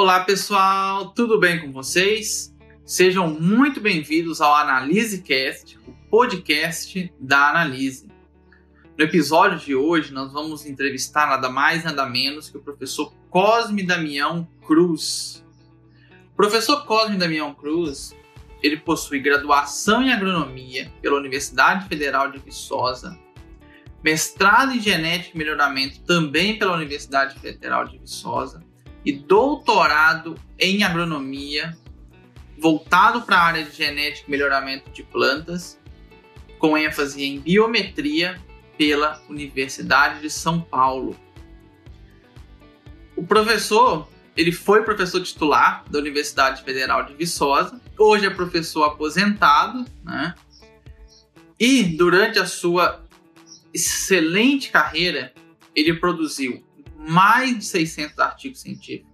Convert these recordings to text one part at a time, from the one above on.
Olá pessoal, tudo bem com vocês? Sejam muito bem-vindos ao AnaliseCast, o podcast da Analise. No episódio de hoje, nós vamos entrevistar nada mais nada menos que o professor Cosme Damião Cruz. O professor Cosme Damião Cruz, ele possui graduação em agronomia pela Universidade Federal de Viçosa, mestrado em genética e melhoramento também pela Universidade Federal de Viçosa e doutorado em agronomia voltado para a área de genética e melhoramento de plantas, com ênfase em biometria pela Universidade de São Paulo. O professor, ele foi professor titular da Universidade Federal de Viçosa, hoje é professor aposentado, né? E durante a sua excelente carreira, ele produziu mais de 600 artigos científicos,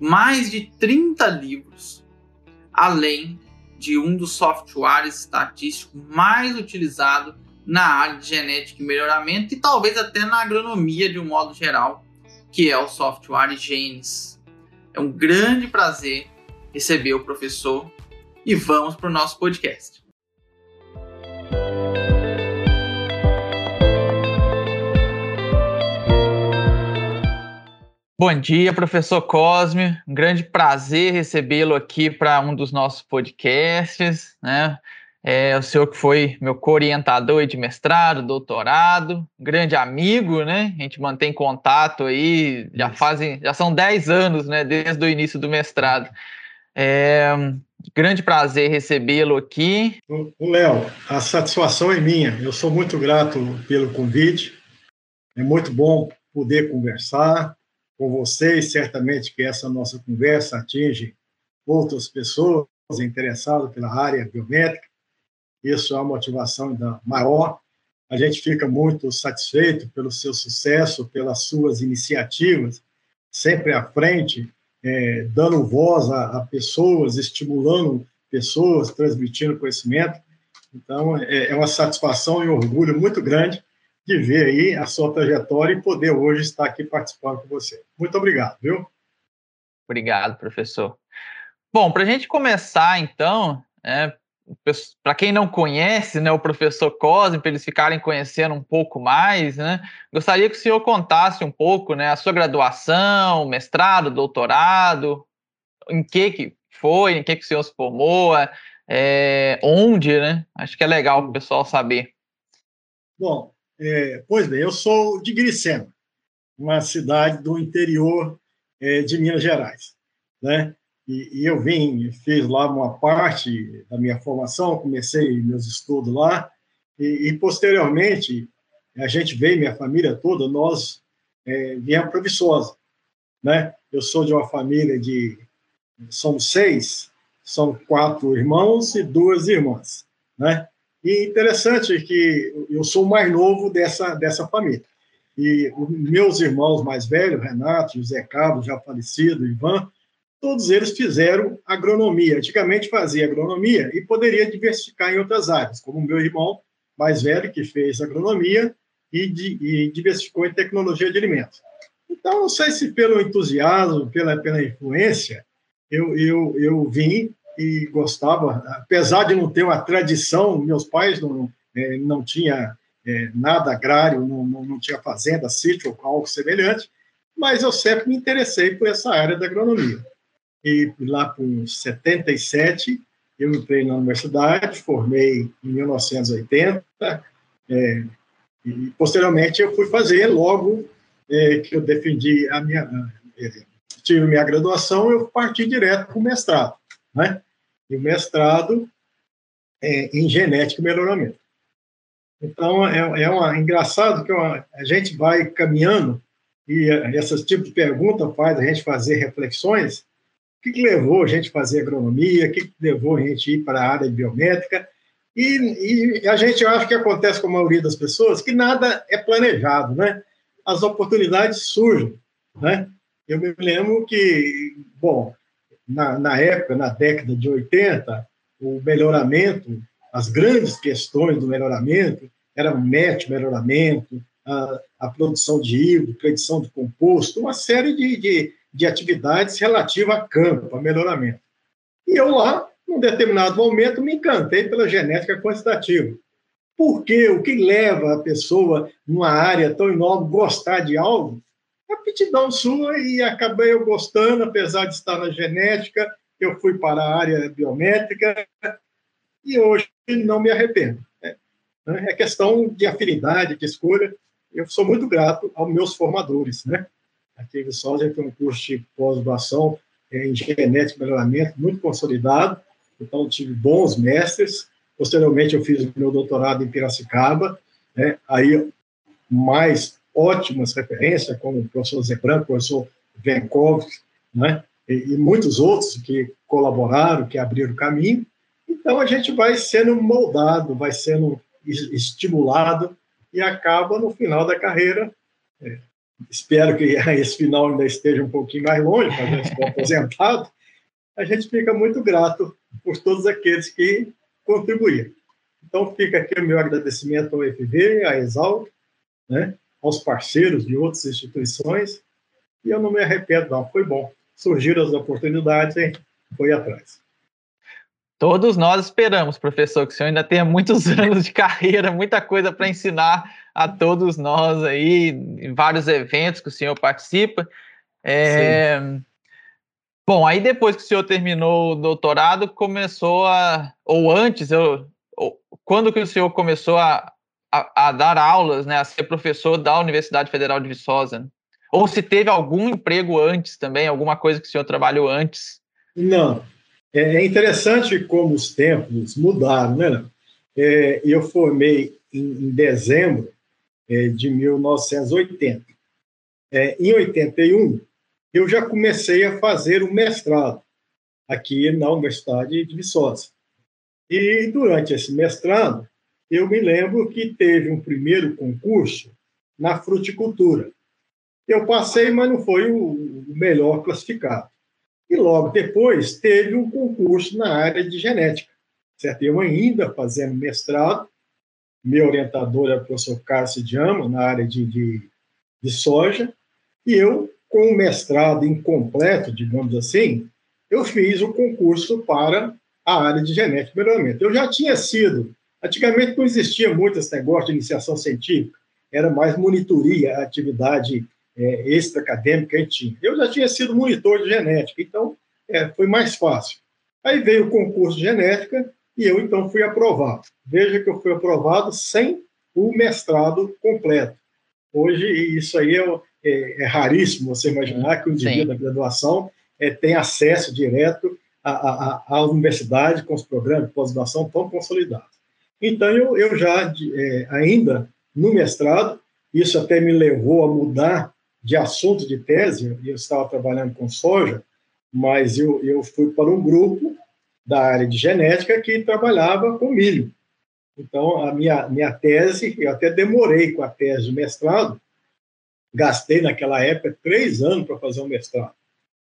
mais de 30 livros, além de um dos softwares estatísticos mais utilizados na área de genética e melhoramento e talvez até na agronomia de um modo geral, que é o software Genes. É um grande prazer receber o professor e vamos para o nosso podcast. Bom dia, professor Cosme. Um grande prazer recebê-lo aqui para um dos nossos podcasts. Né? É o senhor que foi meu co-orientador de mestrado, doutorado, grande amigo, né? A gente mantém contato aí, já fazem, já são 10 anos, né? Desde o início do mestrado. É, grande prazer recebê-lo aqui. O Léo, a satisfação é minha. Eu sou muito grato pelo convite. É muito bom poder conversar, com vocês. Certamente que essa nossa conversa atinge outras pessoas interessadas pela área biométrica. Isso é uma motivação ainda maior. A gente fica muito satisfeito pelo seu sucesso, pelas suas iniciativas, sempre à frente, é, dando voz a, a, pessoas, estimulando pessoas, transmitindo conhecimento. Então, é, é uma satisfação e um orgulho muito grande de ver aí a sua trajetória e poder hoje estar aqui participando com você. Muito obrigado, viu? Obrigado, professor. Bom, para a gente começar, então, é, para quem não conhece né, o professor Cosme, para eles ficarem conhecendo um pouco mais, né, gostaria que o senhor contasse um pouco né, a sua graduação, mestrado, doutorado, em que, que foi, em que, que o senhor se formou, é, onde, né? Acho que é legal para o pessoal saber. Bom, é, pois bem, eu sou de Gricena, uma cidade do interior é, de Minas Gerais, né? E, e, eu vim, fiz lá uma parte da minha formação, comecei meus estudos lá, e, e posteriormente a gente veio, minha família toda, nós é, viemos para Viçosa, né? Eu sou de uma família de, somos seis, são quatro irmãos e duas irmãs, né? E interessante que eu sou o mais novo dessa, dessa família. E os meus irmãos mais velhos, Renato, José Carlos, já falecido, Ivan, todos eles fizeram agronomia. Antigamente fazia agronomia e poderia diversificar em outras áreas, como o meu irmão mais velho, que fez agronomia e, e diversificou em tecnologia de alimentos. Então, não sei se pelo entusiasmo, pela, pela influência, eu, eu, eu vim e gostava, apesar de não ter uma tradição, meus pais não, é, não tinha é, nada agrário, não, não, não, tinha fazenda, sítio ou algo semelhante, mas eu sempre me interessei por essa área da agronomia. E lá por 77, eu entrei na universidade, formei em 1980, é, e posteriormente eu fui fazer, logo é, que eu defendi a minha, é, tive minha graduação, eu parti direto para o mestrado, né? E o mestrado é, em genética e melhoramento. Então, é, é uma, engraçado que uma, a gente vai caminhando e esse tipo de pergunta faz a gente fazer reflexões. O que, que levou a gente a fazer agronomia? O que, que levou a gente a ir para a área biométrica? E, e, a gente acha que acontece com a maioria das pessoas que nada é planejado, né? As oportunidades surgem, né? Eu me lembro que, bom, na, na época, na década de 80, o melhoramento, as grandes questões do melhoramento eram MET, melhoramento, a, a produção de híbrido, predição de composto, uma série de, de, de atividades relativas a campo, a melhoramento. E eu lá, num determinado momento, me encantei pela genética quantitativa. Por quê? O que leva a pessoa, numa área tão enorme, gostar de algo? Aptidão sua, e acabei eu gostando, apesar de estar na genética, eu fui para a área biométrica, e hoje não me arrependo. Né? É questão de afinidade, de escolha. Eu sou muito grato aos meus formadores. Né? Aqui em Viçosa tem um curso de pós-graduação em genética e melhoramento muito consolidado, então tive bons mestres. Posteriormente, eu fiz meu doutorado em Piracicaba, né? aí mais ótimas referências, como o professor Zebran, o professor Venkovski, né? E, e, muitos outros que colaboraram, que abriram caminho. Então, a gente vai sendo moldado, vai sendo estimulado e acaba, no final da carreira, é, espero que esse final ainda esteja um pouquinho mais longe, para gente estar aposentado, a gente fica muito grato por todos aqueles que contribuíram. Então, fica aqui o meu agradecimento ao FV, à Exalc, né, aos parceiros de outras instituições, e eu não me arrependo, não, foi bom. Surgiram as oportunidades e foi atrás. Todos nós esperamos, professor, que o senhor ainda tenha muitos anos de carreira, muita coisa para ensinar a todos nós aí, em vários eventos que o senhor participa. É... Bom, aí depois que o senhor terminou o doutorado, começou a. Ou antes, eu, quando que o senhor começou a, a, a, dar aulas, né, a ser professor da Universidade Federal de Viçosa? Ou se teve algum emprego antes também, alguma coisa que o senhor trabalhou antes? Não, é, é interessante como os tempos mudaram, né? É, eu formei em, em dezembro é, de 1980. É, em 81, eu já comecei a fazer o mestrado aqui na Universidade de Viçosa. E durante esse mestrado, eu me lembro que teve um primeiro concurso na fruticultura. Eu passei, mas não foi o melhor classificado. E logo depois teve um concurso na área de genética. Certo? Eu ainda fazendo mestrado, meu orientador é o professor Cássio Diamo, na área de, de, de soja, e eu, com o mestrado incompleto, digamos assim, eu fiz o concurso para a área de genética e melhoramento. Eu já tinha sido, antigamente não existia muito esse negócio de iniciação científica, era mais monitoria, atividade é, extra-acadêmica que a gente tinha. Eu já tinha sido monitor de genética, então é, foi mais fácil. Aí veio o concurso de genética e eu, então, fui aprovado. Veja que eu fui aprovado sem o mestrado completo. Hoje, isso aí é, é, é raríssimo você imaginar que o indivíduo da graduação é, tem acesso direto à, à, à, universidade com os programas de pós-graduação tão consolidados. Então, eu, eu já, é, ainda no mestrado, isso até me levou a mudar de assunto de tese, eu estava trabalhando com soja, mas eu, eu fui para um grupo da área de genética que trabalhava com milho. Então, a minha, minha tese, eu até demorei com a tese de mestrado, gastei naquela época três anos para fazer um mestrado,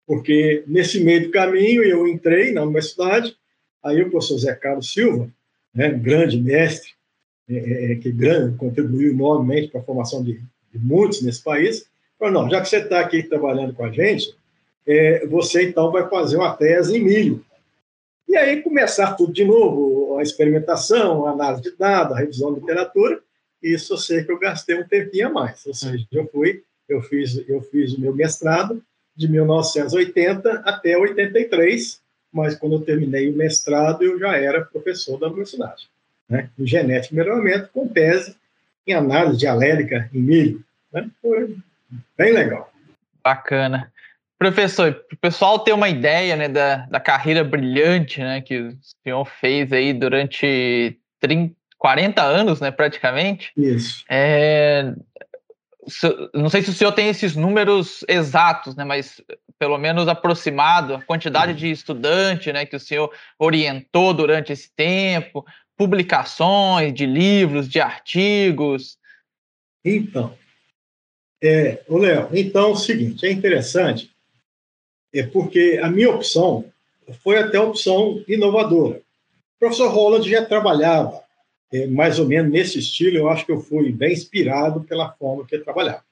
porque nesse meio do caminho eu entrei na universidade, aí o professor Zé Carlos Silva, né, grande mestre, é, é, é que grande, contribuiu enormemente para a formação de, de muitos nesse país, Falou, não, já que você está aqui trabalhando com a gente, é, você então vai fazer uma tese em milho. E aí começar tudo de novo, a experimentação, a análise de dados, a revisão de literatura, isso eu sei que eu gastei um tempinho a mais. Ou seja, eu fui, eu fiz, eu fiz o meu mestrado de 1980 até 83, mas quando eu terminei o mestrado, eu já era professor da universidade, né? em genética e melhoramento, com tese em análise dialética em milho. Né? Foi Bem legal. Bacana. Professor, para o pessoal ter uma ideia né, da, da carreira brilhante né, que o senhor fez aí durante 30, 40 anos, né, praticamente. Isso. É, não sei se o senhor tem esses números exatos, né, mas pelo menos aproximado, a quantidade de estudante né, que o senhor orientou durante esse tempo, publicações de livros, de artigos. Então, é, o Léo, então é o seguinte, é interessante, é porque a minha opção foi até a opção inovadora. O professor Roland já trabalhava é, mais ou menos nesse estilo, eu acho que eu fui bem inspirado pela forma que ele trabalhava.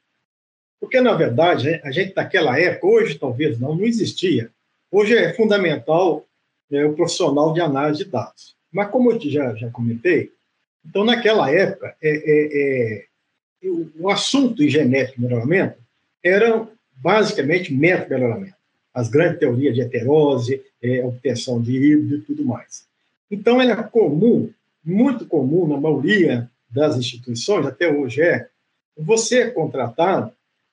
Porque, na verdade, a gente, naquela época, hoje talvez não, não existia. Hoje é fundamental é, o profissional de análise de dados. Mas, como eu já, já comentei, então, naquela época, é, é, é, o assunto em genética e melhoramento era basicamente método-melhoramento. As grandes teorias de heterose, é, obtenção de híbrido e tudo mais. Então, era comum, muito comum na maioria das instituições, até hoje é, você é contratado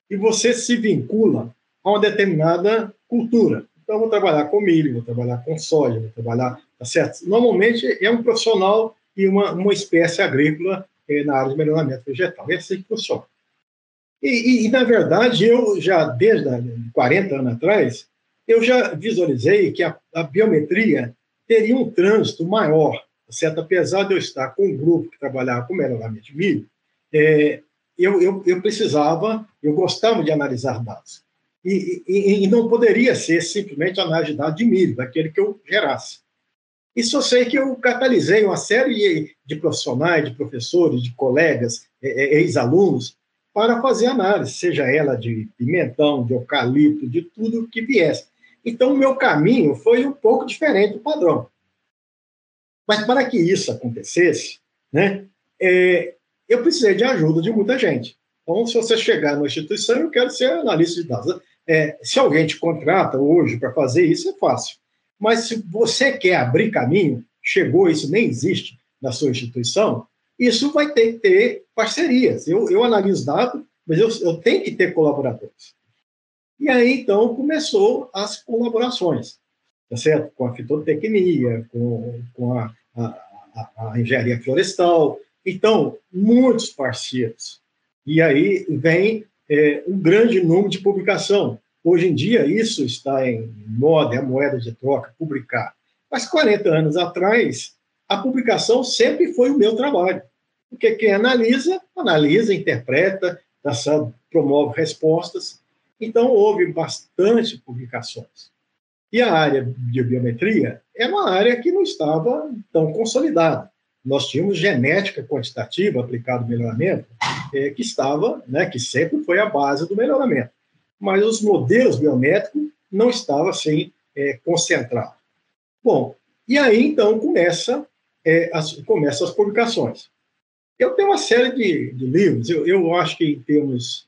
e você se vincula a uma determinada cultura. Então, vou trabalhar com milho, vou trabalhar com soja, vou trabalhar, tá certo? Normalmente é um profissional e uma, uma espécie agrícola é, na área de melhoramento vegetal. É assim que funciona. E, e, e, na verdade, eu já, desde 40 anos atrás, eu já visualizei que a, a biometria teria um trânsito maior, certo? apesar de eu estar com um grupo que trabalhava com melhoramento de milho, é, eu, eu, eu, precisava, eu gostava de analisar dados. E, e, e, não poderia ser simplesmente análise de dados de milho, daquele que eu gerasse. Isso eu sei que eu catalisei uma série de profissionais, de professores, de colegas, é, é, ex-alunos, para fazer análise, seja ela de pimentão, de eucalipto, de tudo que viesse. Então, o meu caminho foi um pouco diferente do padrão. Mas para que isso acontecesse, né, é, eu precisei de ajuda de muita gente. Então, se você chegar numa instituição, eu quero ser analista de dados. É, se alguém te contrata hoje para fazer isso, é fácil. Mas se você quer abrir caminho, chegou, isso nem existe na sua instituição, isso vai ter que ter parcerias. Eu, eu analiso dados, mas eu, eu tenho que ter colaboradores. E aí, então, começou as colaborações, tá certo? Com a fitotecnia, com, com a, a, a engenharia florestal, então, muitos parceiros. E aí vem é, um grande número de publicação. Hoje em dia, isso está em moda, é a moeda de troca, publicar. Mas 40 anos atrás, a publicação sempre foi o meu trabalho. Porque quem analisa, analisa, interpreta, promove respostas. Então, houve bastante publicações. E a área de biometria é uma área que não estava tão consolidada nós tínhamos genética quantitativa aplicada ao melhoramento, é, que estava, né, que sempre foi a base do melhoramento. Mas os modelos biométricos não estavam assim é, concentrados. Bom, e aí então começa, é, as, começa as publicações. Eu tenho uma série de, de livros, eu, eu, acho que em termos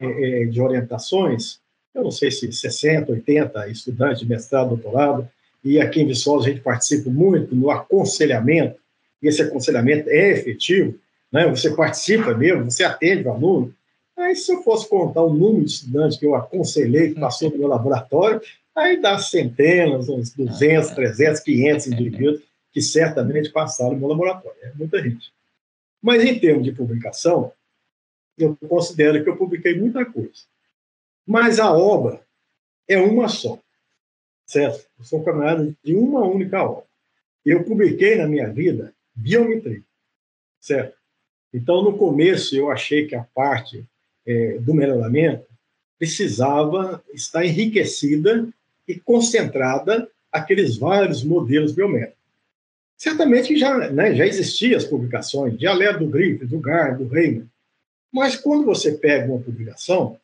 é, é de orientações, eu não sei se 60, 80 estudantes de mestrado, doutorado, e aqui em Viçosa a gente participa muito no aconselhamento e esse aconselhamento é efetivo, né? você participa mesmo, você atende o aluno. Aí, se eu fosse contar o número de estudantes que eu aconselhei, que passou no meu laboratório, aí dá centenas, uns 200, 300, 500 indivíduos que certamente passaram no meu laboratório. É muita gente. Mas, em termos de publicação, eu considero que eu publiquei muita coisa. Mas a obra é uma só, certo? Eu sou camarada de uma única obra. Eu publiquei na minha vida biometria, certo? Então, no começo, eu achei que a parte é, do melhoramento precisava estar enriquecida e concentrada aqueles vários modelos biométricos. Certamente já, né, já existiam as publicações de Alé do Grife, do Gar, do Reino, mas quando você pega uma publicação,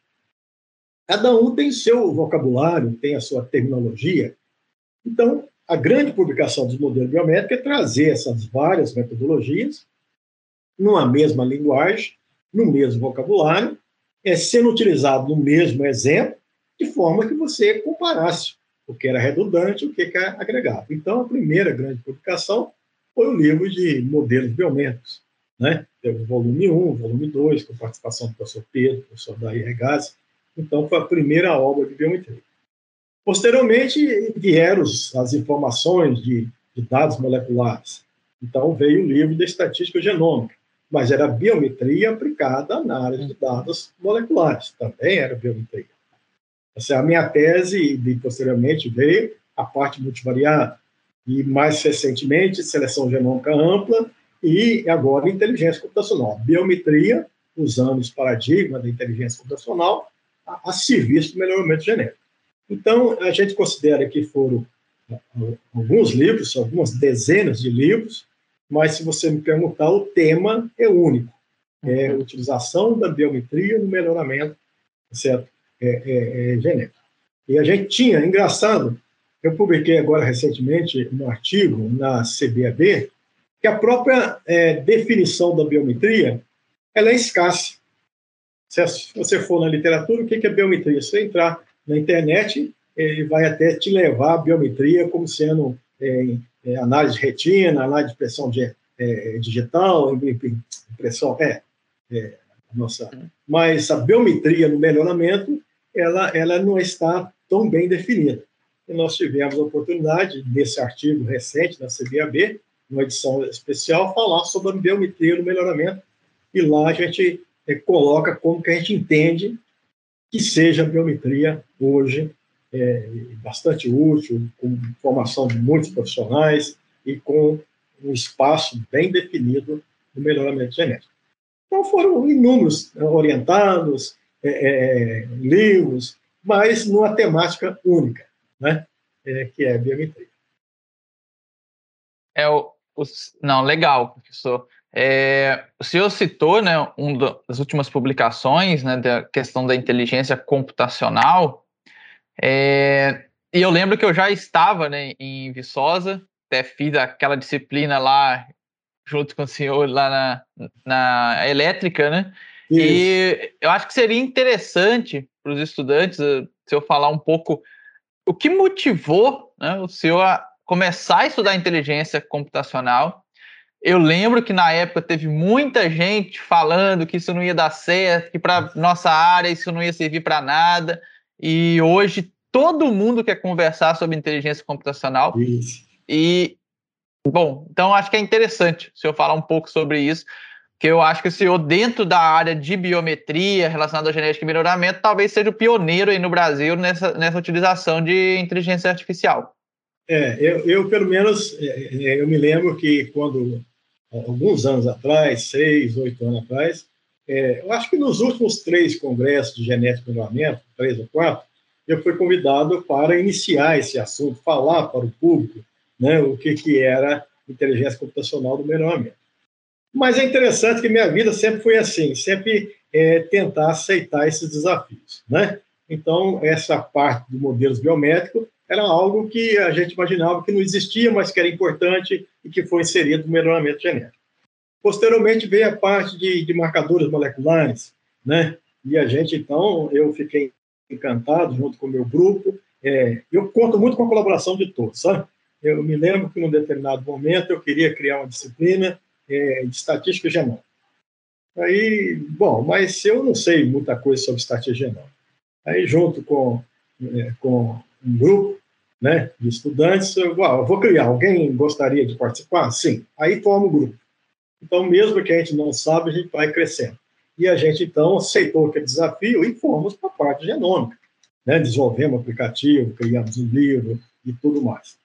cada um tem seu vocabulário, tem a sua terminologia. Então, a grande publicação dos modelos biométricos é trazer essas várias metodologias numa mesma linguagem, no mesmo vocabulário, é, sendo utilizado no mesmo exemplo, de forma que você comparasse o que era redundante e o que era agregado. Então, a primeira grande publicação foi o livro de modelos biométricos. Né? Teve o volume 1, o volume 2, com participação do professor Pedro, do professor Daí Regazzi. Então, foi a primeira obra de biometria. Posteriormente, vieram as informações de, de dados moleculares. Então, veio o livro de estatística genômica, mas era biometria aplicada na área de dados moleculares, também era biometria. Essa é a minha tese, e posteriormente veio a parte multivariada, e mais recentemente, seleção genômica ampla, e agora inteligência computacional. Biometria, usando os paradigmas da inteligência computacional, a, a serviço do melhoramento genético. Então, a gente considera que foram alguns livros, algumas dezenas de livros, mas se você me perguntar, o tema é único. É a utilização da biometria no melhoramento certo? É, é, é, genético. E a gente tinha, engraçado, eu publiquei agora recentemente um artigo na CBAB, que a própria é, definição da biometria ela é escassa. Se você for na literatura, o que é biometria? Se você entrar na internet, ele vai até te levar a biometria como sendo é, é, análise de retina, análise de pressão de, é, digital, impressão, é, é, nossa. Mas a biometria no melhoramento, ela, ela não está tão bem definida. E nós tivemos a oportunidade, nesse artigo recente da CBAB, uma edição especial, falar sobre a biometria no melhoramento, e lá a gente é, coloca como que a gente entende que seja a biometria hoje é, bastante útil, com formação de muitos profissionais e com um espaço bem definido no melhoramento genético. Então foram inúmeros né, orientados, é, é, livros, mas numa temática única, né, é, que é a biometria. É o não legal, professor. É, o senhor citou, né, uma das últimas publicações, né, da questão da inteligência computacional, é, e eu lembro que eu já estava né, em Viçosa, até fiz aquela disciplina lá junto com o senhor lá na, na elétrica, né? Isso. E eu acho que seria interessante para os estudantes eh, se eu falar um pouco o que motivou né, o senhor a começar a estudar inteligência computacional. Eu lembro que na época teve muita gente falando que isso não ia dar certo, que para nossa área isso não ia servir para nada. E hoje todo mundo quer conversar sobre inteligência computacional. Isso. E, bom, então acho que é interessante se eu falar um pouco sobre isso, que eu acho que o senhor, dentro da área de biometria relacionada à genética e melhoramento, talvez seja o pioneiro aí no Brasil nessa, nessa utilização de inteligência artificial. É, eu, eu pelo menos, é, é eu me lembro que quando, alguns anos atrás, seis, oito anos atrás, é, eu acho que nos últimos três congressos de genética e melhoramento, três ou quatro, eu fui convidado para iniciar esse assunto, falar para o público né, o que, que era inteligência computacional do melhoramento. Mas é interessante que minha vida sempre foi assim, sempre é, tentar aceitar esses desafios. Né? Então, essa parte de modelos biométricos era algo que a gente imaginava que não existia, mas que era importante e que foi inserido no melhoramento genético. Posteriormente veio a parte de, de marcadores moleculares, né? E a gente, então, eu fiquei encantado junto com o meu grupo. É, eu conto muito com a colaboração de todos, sabe? Eu me lembro que, num determinado momento, eu queria criar uma disciplina é, de estatística genômica. Aí, bom, mas eu não sei muita coisa sobre estatística genômica. Aí, junto com, é, com um grupo né, de estudantes, eu, eu vou criar. Alguém gostaria de participar? Sim. Aí forma o grupo. Então, mesmo que a gente não sabe, a gente vai crescendo. E a gente, então, aceitou aquele desafio e fomos para a parte genômica. Né? Desenvolvemos aplicativo, criamos um livro e tudo mais.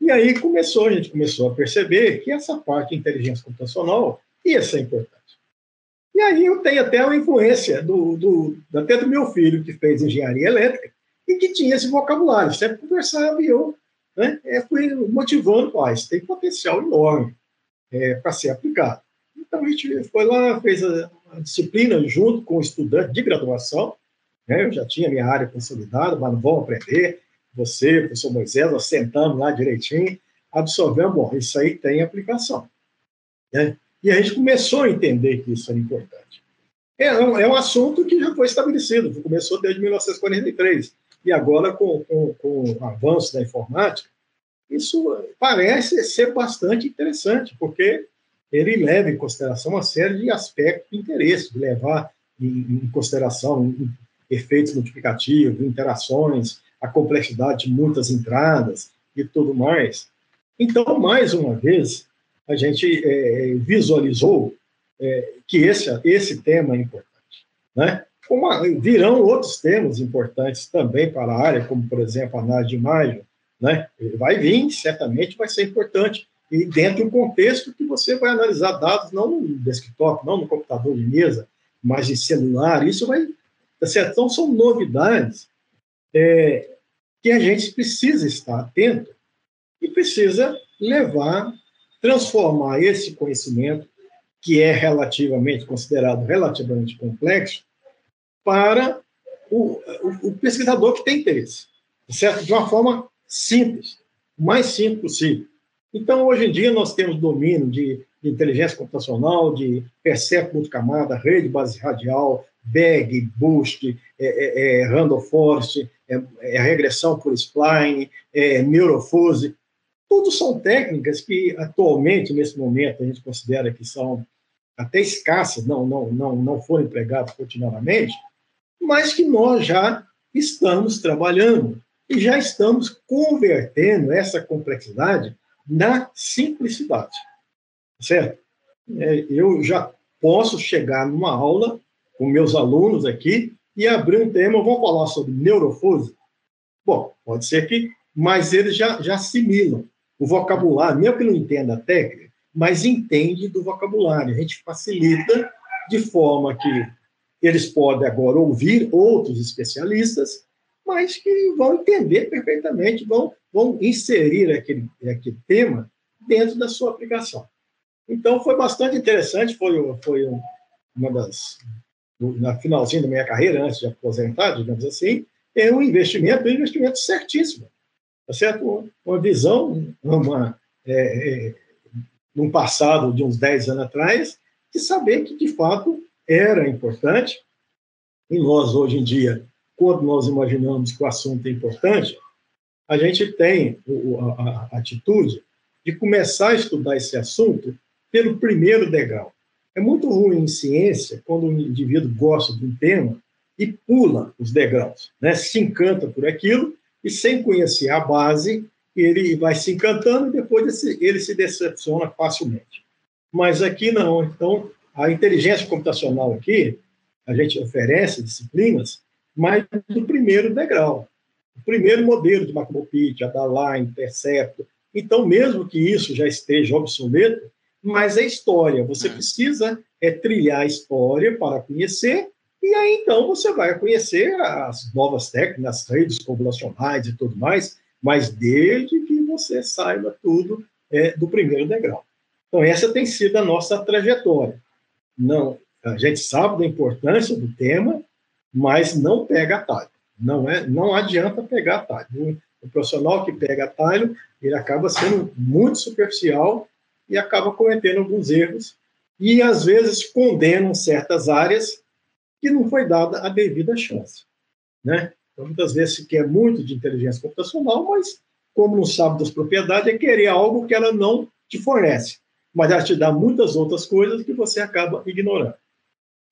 E aí começou, a gente começou a perceber que essa parte de inteligência computacional ia ser importante. E aí eu tenho até uma influência do, do, até do meu filho, que fez engenharia elétrica, e que tinha esse vocabulário, sempre conversava e eu né, fui motivando, ah, isso tem potencial enorme é, para ser aplicado. Então a gente foi lá, fez a, a disciplina junto com o estudante de graduação. Né? Eu já tinha minha área consolidada, mas não vão aprender. Você, professor Moisés, nós sentamos lá direitinho, absorvemos, bom, isso aí tem aplicação. Né? E a gente começou a entender que isso era importante. É é um assunto que já foi estabelecido, começou desde 1943. E agora, com, com, com o avanço da informática, isso parece ser bastante interessante, porque ele leva em consideração uma série de aspectos de interesse, de levar em, em consideração efeitos multiplicativos, interações, a complexidade de muitas entradas e tudo mais. Então, mais uma vez, a gente é, visualizou é, que esse, esse tema é importante. Né? Uma, virão outros temas importantes também para a área, como, por exemplo, a análise de imagem. Né? Vai vir, certamente vai ser importante, e dentro de um contexto que você vai analisar dados não no desktop, não no computador de mesa, mas em celular. Isso vai. Tá? Então, são novidades é, que a gente precisa estar atento e precisa levar, transformar esse conhecimento, que é relativamente considerado relativamente complexo, para o, o, o pesquisador que tem interesse, certo? De uma forma simples, o mais simples possível. Então, hoje em dia, nós temos domínio de, de inteligência computacional, de percepto multicamada, rede base radial, BAG, BOOST, é, é, é, Randall Forest, é, é, regressão por spline, é, neurofuse. Tudo são técnicas que, atualmente, nesse momento, a gente considera que são até escassas, não, não, não, não foram empregadas continuamente, mas que nós já estamos trabalhando e já estamos convertendo essa complexidade na simplicidade, certo? É, eu já posso chegar numa aula com meus alunos aqui e abrir um tema, vamos falar sobre neurofuse? Bom, pode ser que, mas eles já, já assimilam o vocabulário, mesmo que não entenda a técnica, mas entende do vocabulário. A gente facilita de forma que eles podem agora ouvir outros especialistas, mas que vão entender perfeitamente, vão, vão inserir aquele, aquele tema dentro da sua aplicação. Então, foi bastante interessante, foi, foi uma das, na finalzinho da minha carreira, antes de aposentar, digamos assim, é um investimento, um investimento certíssimo, tá certo? Uma visão, uma, é, é, num passado de uns 10 anos atrás, de saber que, de fato, era importante, e nós, hoje em dia, quando nós imaginamos que o assunto é importante, a gente tem a, atitude de começar a estudar esse assunto pelo primeiro degrau. É muito ruim em ciência quando um indivíduo gosta de um tema e pula os degraus, né? se encanta por aquilo e sem conhecer a base, ele vai se encantando e depois ele se decepciona facilmente. Mas aqui não. Então, a inteligência computacional aqui, a gente oferece disciplinas, mas do primeiro degrau. O primeiro modelo de Macrobit, Adaline, Percepto. Então, mesmo que isso já esteja obsoleto, mas é história. Você precisa é, trilhar a história para conhecer, e aí então você vai conhecer as novas técnicas, as redes populacionais e tudo mais, mas desde que você saiba tudo é, do primeiro degrau. Então, essa tem sido a nossa trajetória. Não, a gente sabe da importância do tema, mas não pega atalho. Não, é, não adianta pegar atalho. O, profissional que pega atalho, ele acaba sendo muito superficial e acaba cometendo alguns erros e, às vezes, condenam certas áreas que não foi dada a devida chance. Né? Então, muitas vezes se quer muito de inteligência computacional, mas, como não sabe das propriedades, é querer algo que ela não te fornece. Mas ela te dá muitas outras coisas que você acaba ignorando.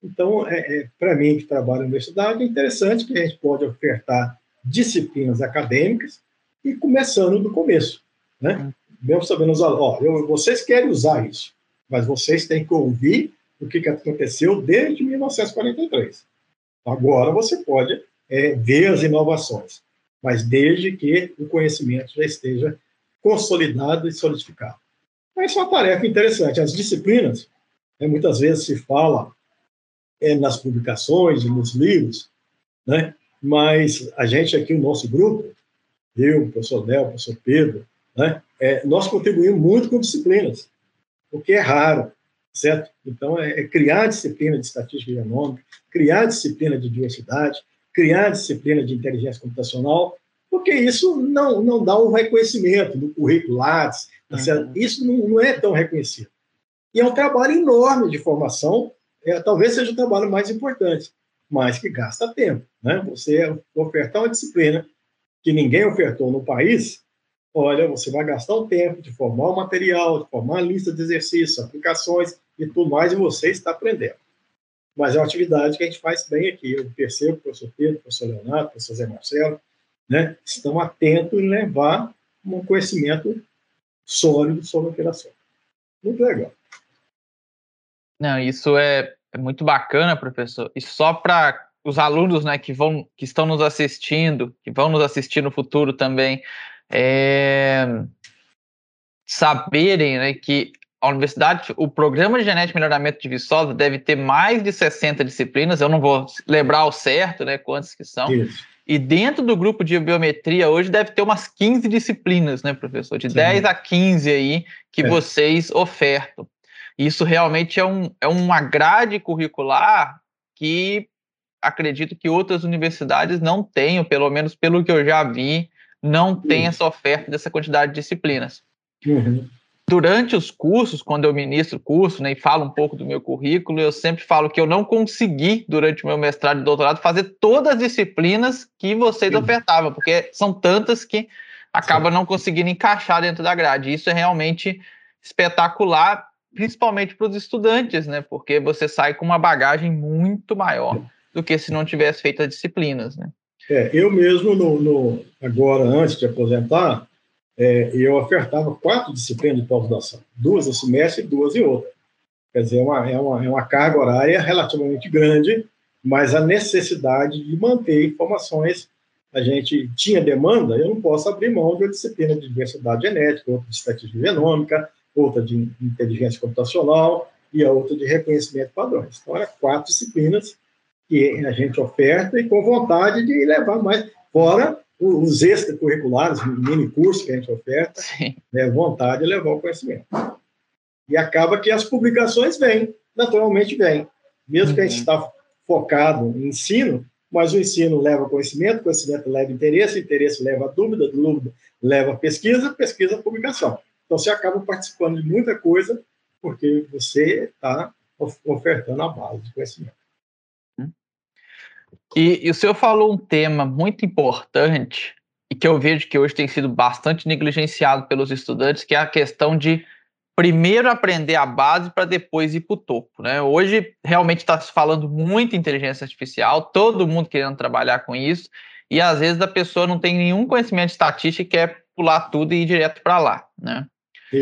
Então, é, é para mim, que trabalho na universidade, é interessante que a gente pode ofertar disciplinas acadêmicas e começando do começo. Né? Mesmo sabendo usar, ó, eu, vocês querem usar isso, mas vocês têm que ouvir o que, que aconteceu desde 1943. Agora você pode é, ver as inovações, mas desde que o conhecimento já esteja consolidado e solidificado. Essa é uma tarefa interessante. As disciplinas, né, muitas vezes se fala é, nas publicações, nos livros, né? mas a gente aqui, o nosso grupo, eu, o professor Del, o professor Pedro, né? É, nós contribuímos muito com disciplinas, o que é raro, certo? Então, é, é criar disciplina de estatística genômica, criar disciplina de diversidade, criar disciplina de inteligência computacional, porque isso não, não dá um reconhecimento no currículo Lattes, tá uhum. isso não, não é tão reconhecido. E é um trabalho enorme de formação é, talvez seja o trabalho mais importante, mas que gasta tempo. Né? Você ofertar uma disciplina que ninguém ofertou no país, olha, você vai gastar o tempo de formar o material, de formar a lista de exercícios, aplicações e tudo mais, e você está aprendendo. Mas é uma atividade que a gente faz bem aqui. Eu percebo professor Pedro, o professor Leonardo, o professor Zé Marcelo, né, estão atentos em levar um conhecimento sólido sobre a operação. Muito legal. Não, isso é, é muito bacana, professor. E só para os alunos né, que, vão, que estão nos assistindo, que vão nos assistir no futuro também, é, saberem né, que a universidade, o programa de genética e melhoramento de viçosa deve ter mais de 60 disciplinas, eu não vou lembrar o certo, né, quantas que são. Isso. E dentro do grupo de biometria hoje deve ter umas 15 disciplinas, né, professor? De Sim. 10 a 15 aí que é. vocês ofertam. Isso realmente é, um, é uma grade curricular que acredito que outras universidades não tenham, pelo menos pelo que eu já vi, não tem essa oferta dessa quantidade de disciplinas. Uhum. Durante os cursos, quando eu ministro curso né, e falo um pouco do meu currículo, eu sempre falo que eu não consegui, durante o meu mestrado e doutorado, fazer todas as disciplinas que vocês ofertavam, porque são tantas que acaba não conseguindo encaixar dentro da grade. Isso é realmente espetacular, principalmente para os estudantes, né? Porque você sai com uma bagagem muito maior do que se não tivesse feito as disciplinas, né? É, eu mesmo, no, no agora, antes de aposentar, é, eu ofertava quatro disciplinas de pós-graduação, duas no semestre e duas em outra. Quer dizer, é uma, é, uma, é uma carga horária relativamente grande, mas a necessidade de manter informações, a gente tinha demanda, eu não posso abrir mão de uma disciplina de diversidade genética, outra de estatística genômica, outra de inteligência computacional e a outra de reconhecimento de padrões. Então, eram quatro disciplinas que a gente oferta e com vontade de levar mais, fora os extracurriculares, mini cursos que a gente oferta, né, vontade de levar o conhecimento. E acaba que as publicações vêm, naturalmente vêm. Mesmo uhum. que a gente está uhum. focado em ensino, mas o ensino leva conhecimento, conhecimento leva interesse, interesse leva dúvida, dúvida leva pesquisa, pesquisa publicação. Então você acaba participando de muita coisa porque você está ofertando a base de conhecimento. E, e, o senhor falou um tema muito importante e que eu vejo que hoje tem sido bastante negligenciado pelos estudantes, que é a questão de primeiro aprender a base para depois ir para o topo. Né? Hoje realmente está se falando muito inteligência artificial, todo mundo querendo trabalhar com isso, e às vezes a pessoa não tem nenhum conhecimento de estatística e quer pular tudo e ir direto para lá. Né?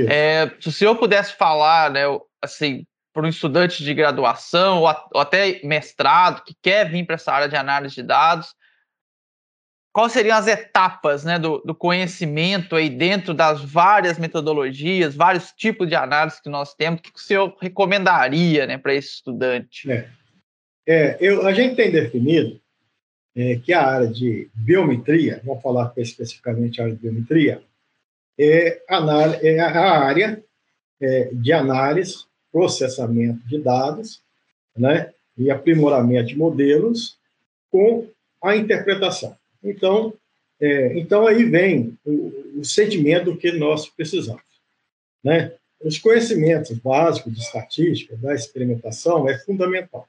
É, se o senhor pudesse falar, né, assim, para um estudante de graduação ou, a, ou até mestrado que quer vir para essa área de análise de dados, quais seriam as etapas né, do, do, conhecimento aí dentro das várias metodologias, vários tipos de análise que nós temos, o que o senhor recomendaria né, para esse estudante? É, é eu, a gente tem definido é, que a área de biometria, vamos falar especificamente a área de biometria, é, é a área é, de análise processamento de dados, né, e aprimoramento de modelos com a interpretação. Então, é, então aí vem o, o sentimento que nós precisamos, né? Os conhecimentos básicos de estatística, da experimentação, é fundamental.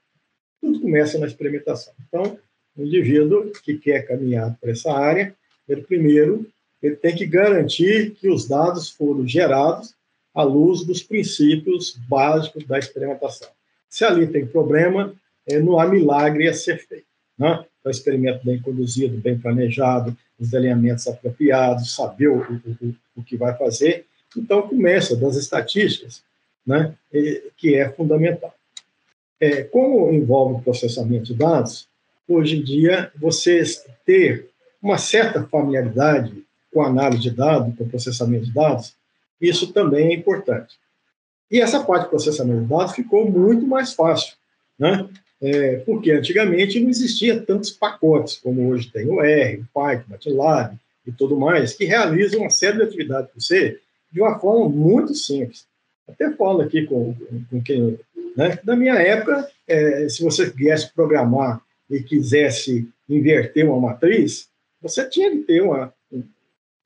Tudo começa na experimentação. Então, o indivíduo que quer caminhar para essa área, ele primeiro ele tem que garantir que os dados foram gerados à luz dos princípios básicos da experimentação. Se ali tem problema, é, não há milagre a ser feito. Né? O experimento bem conduzido, bem planejado, os alinhamentos apropriados, saber o, o, o que vai fazer. Então, começa das estatísticas, né, que é fundamental. É, como envolve processamento de dados, hoje em dia, vocês ter uma certa familiaridade com análise de dados, com processamento de dados, isso também é importante. E essa parte de processamento de dados ficou muito mais fácil, né? É, porque antigamente não existia tantos pacotes como hoje tem o R, o Python, o MATLAB e tudo mais, que realizam uma série de atividades para você de uma forma muito simples. Até falo aqui com, com quem... Né? Na minha época, é, se você viesse programar e quisesse inverter uma matriz, você tinha que ter uma,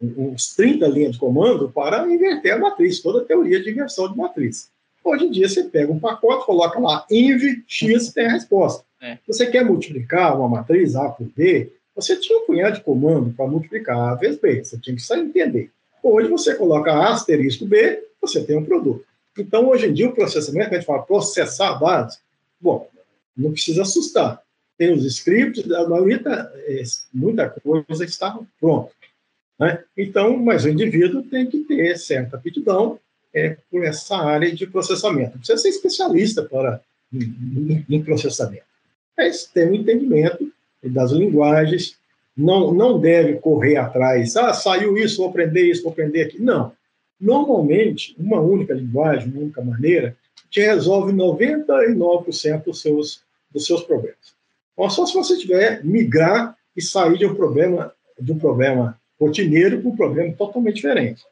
uns 30 linhas de comando para inverter a matriz, toda a teoria de inversão de matriz. Hoje em dia, você pega um pacote, coloca lá inv, x, tem a resposta. É. Você quer multiplicar uma matriz A por B, você tinha um punhado de comando para multiplicar A vezes B, você tinha que saber entender. Hoje, você coloca A asterisco B, você tem um produto. Então, hoje em dia, o processamento, a gente fala processar dados, bom, não precisa assustar. Tem os scripts, a maioria, tá, é, muita coisa está pronta. Né? Então, mas o indivíduo tem que ter certa aptidão é, por essa área de processamento. Precisa ser especialista para, em, em processamento. Mas tem um entendimento das linguagens, não, não deve correr atrás, ah, saiu isso, vou aprender isso, vou aprender aquilo. Não. Normalmente, uma única linguagem, uma única maneira, te resolve 99% dos seus, dos seus problemas. Ou só se você tiver migrar e sair de um problema, de um problema rotineiro com um problema totalmente diferente.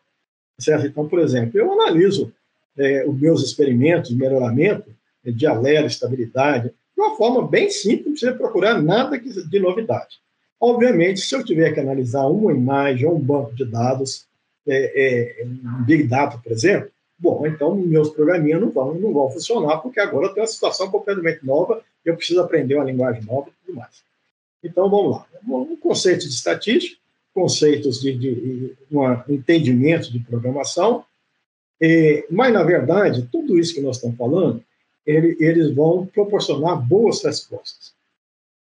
Certo? Então, por exemplo, eu analiso é, os meus experimentos de melhoramento é, de alero, estabilidade, de uma forma bem simples, precisa procurar nada de novidade. Obviamente, se eu tiver que analisar uma imagem ou um banco de dados, é, é, Big Data, por exemplo, bom, então meus programinhas não vão, não vão funcionar, porque agora eu tenho uma situação completamente nova, eu preciso aprender uma linguagem nova e tudo mais. Então, vamos lá. Um conceito de estatística, conceitos de, de, de um entendimento de programação, é, mas, na verdade, tudo isso que nós estamos falando, ele, eles vão proporcionar boas respostas.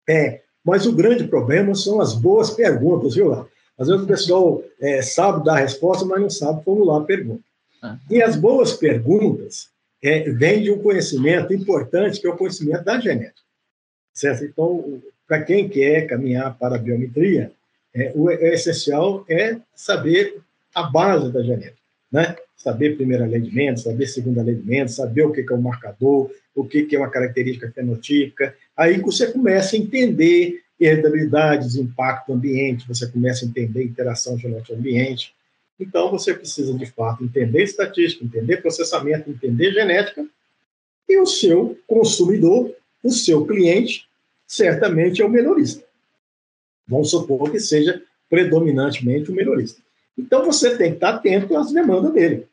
É, mas o grande problema são as boas perguntas, viu, lá? Às vezes o pessoal é, sabe dar a resposta, mas não sabe formular a pergunta. Ah. E as boas perguntas é, vêm de um conhecimento importante, que é o conhecimento da genética. Certo? Então, para quem quer caminhar para a biometria, é, o, o essencial é saber a base da genética, né? Saber primeira lei de Mendes, saber segunda lei de Mendes, saber o que é um marcador, o que é uma característica fenotípica. Aí você começa a entender heredabilidades, impacto ambiente, você começa a entender interação genética-ambiente. Então, você precisa, de fato, entender estatística, entender processamento, entender genética, e o seu consumidor, o seu cliente, certamente é o melhorista. Vamos supor que seja predominantemente o melhorista. Então, você tem que estar atento às demandas dele.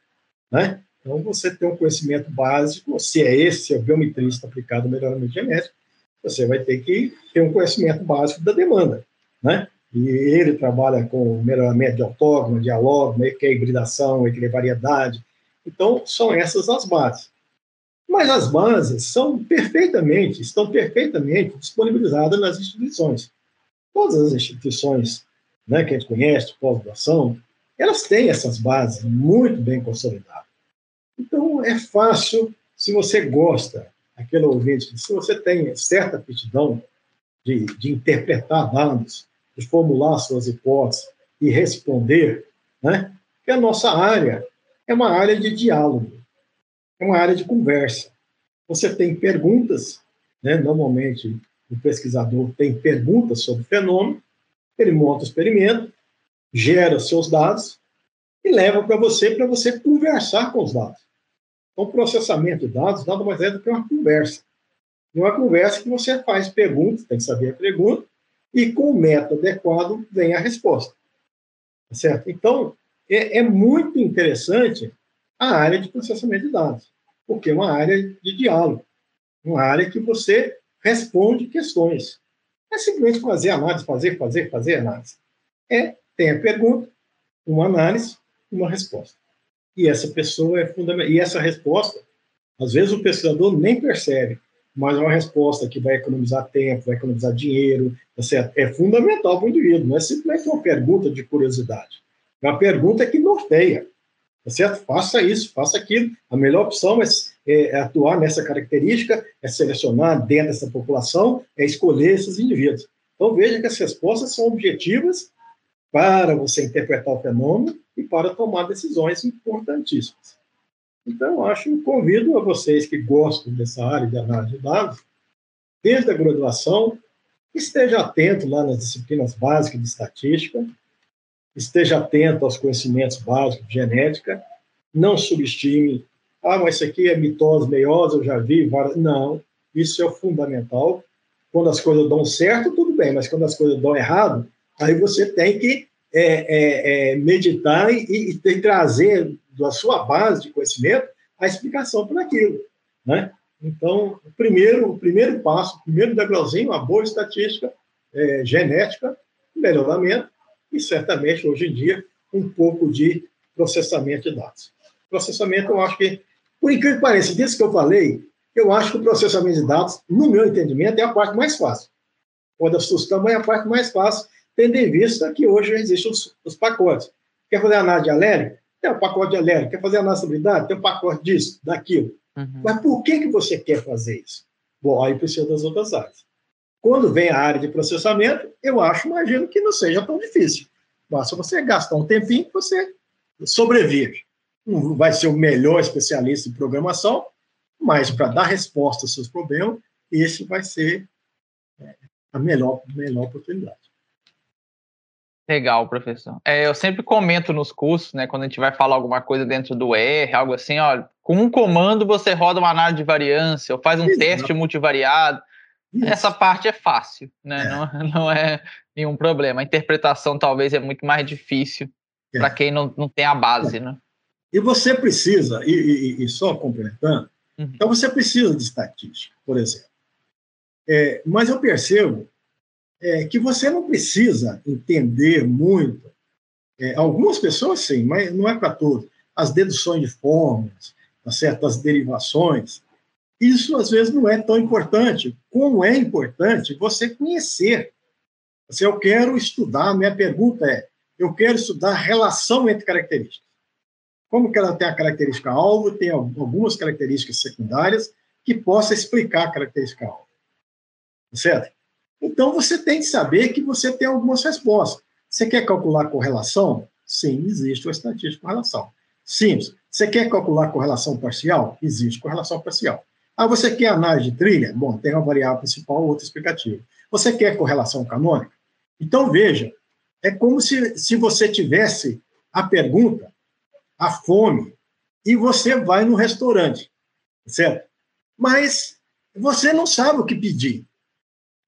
Né? Então, você tem um conhecimento básico, se é esse, se é o biometrista aplicado ao melhoramento genético, você vai ter que ter um conhecimento básico da demanda. Né? E ele trabalha com melhoramento de autógono, diálogo, que é hibridação, que é variedade. Então, são essas as bases. Mas as bases são perfeitamente, estão perfeitamente disponibilizadas nas instituições. Todas as instituições né, que a gente conhece, pós-graduação, elas têm essas bases muito bem consolidadas. Então, é fácil, se você gosta, aquele ouvinte, se você tem certa aptidão de, de interpretar dados, de formular suas hipóteses e responder, né, que a nossa área é uma área de diálogo é uma área de conversa. Você tem perguntas, né? normalmente o pesquisador tem perguntas sobre o fenômeno, ele monta o experimento, gera seus dados e leva para você para você conversar com os dados. Então, processamento de dados nada mais é do que uma conversa. E uma conversa que você faz perguntas, tem que saber a pergunta, e com o método adequado vem a resposta. Tá certo? Então, é, é muito interessante a área de processamento de dados porque é uma área de diálogo, uma área que você responde questões. É simplesmente fazer análise, fazer, fazer, fazer análise. É, tem a pergunta, uma análise, uma resposta. E essa pessoa é fundamental. E essa resposta, às vezes o pesquisador nem percebe, mas é uma resposta que vai economizar tempo, vai economizar dinheiro, tá certo? é fundamental para o indivíduo, não é simplesmente uma pergunta de curiosidade. É uma pergunta que norteia. Tá certo? Faça isso, faça aquilo. A melhor opção é, é, atuar nessa característica, é selecionar dentro dessa população, é escolher esses indivíduos. Então veja que as respostas são objetivas para você interpretar o fenômeno e para tomar decisões importantíssimas. Então, acho, convido a vocês que gostam dessa área de análise de dados, desde a graduação, esteja atento lá nas disciplinas básicas de estatística, esteja atento aos conhecimentos básicos de genética, não subestime, ah, mas isso aqui é mitose, meiose, eu já vi várias... Não, isso é o fundamental. Quando as coisas dão certo, tudo bem, mas quando as coisas dão errado, aí você tem que é, é, é, meditar e, e, e, trazer da sua base de conhecimento a explicação para aquilo, né? Então, o primeiro, o primeiro passo, o primeiro degrauzinho, a boa estatística é, genética, melhoramento, e certamente hoje em dia um pouco de processamento de dados. Processamento, eu acho que, por incrível que pareça, disso que eu falei, eu acho que o processamento de dados, no meu entendimento, é a parte mais fácil. Pode assustar, mas é a parte mais fácil, tendo em vista que hoje existem os, os pacotes. Quer fazer análise de alérgico? Tem o um pacote de alérgico. Quer fazer análise de habilidade? Tem um pacote disso, daquilo. Uhum. Mas por que, que você quer fazer isso? Bom, aí precisa das outras áreas. Quando vem a área de processamento, eu acho, imagino que não seja tão difícil. Basta você gastar um tempinho, você sobrevive. Não vai ser o melhor especialista em programação, mas para dar resposta aos seus problemas, esse vai ser é, a melhor, melhor oportunidade. Legal, professor. É, eu sempre comento nos cursos, né, quando a gente vai falar alguma coisa dentro do R, algo assim, olha, com um comando você roda uma análise de variância, ou faz um Exato. teste multivariado, Isso. Essa parte é fácil, né? É. Não, não é nenhum problema. A interpretação talvez é muito mais difícil é. para quem não, não tem a base, é. né? E você precisa, e, e, e só complementando, uhum. então você precisa de estatística, por exemplo. É, mas eu percebo é, que você não precisa entender muito. É, algumas pessoas sim, mas não é para todos. As deduções de fórmulas, tá certas derivações, isso às vezes não é tão importante. Como é importante você conhecer. Se eu quero estudar, minha pergunta é: eu quero estudar a relação entre características. Como que ela tem a característica alvo, tem algumas características secundárias que possa explicar a característica alvo. Certo? Então você tem que saber que você tem algumas respostas. Você quer calcular correlação? Sim, existe uma estatística de correlação. Simples. Você quer calcular correlação parcial? Existe correlação parcial. Ah, você quer análise de trilha? Bom, tem uma variável principal, outra explicativa. Você quer correlação canônica? Então, veja, é como se, se você tivesse a pergunta, a fome, e você vai no restaurante, certo? Mas você não sabe o que pedir.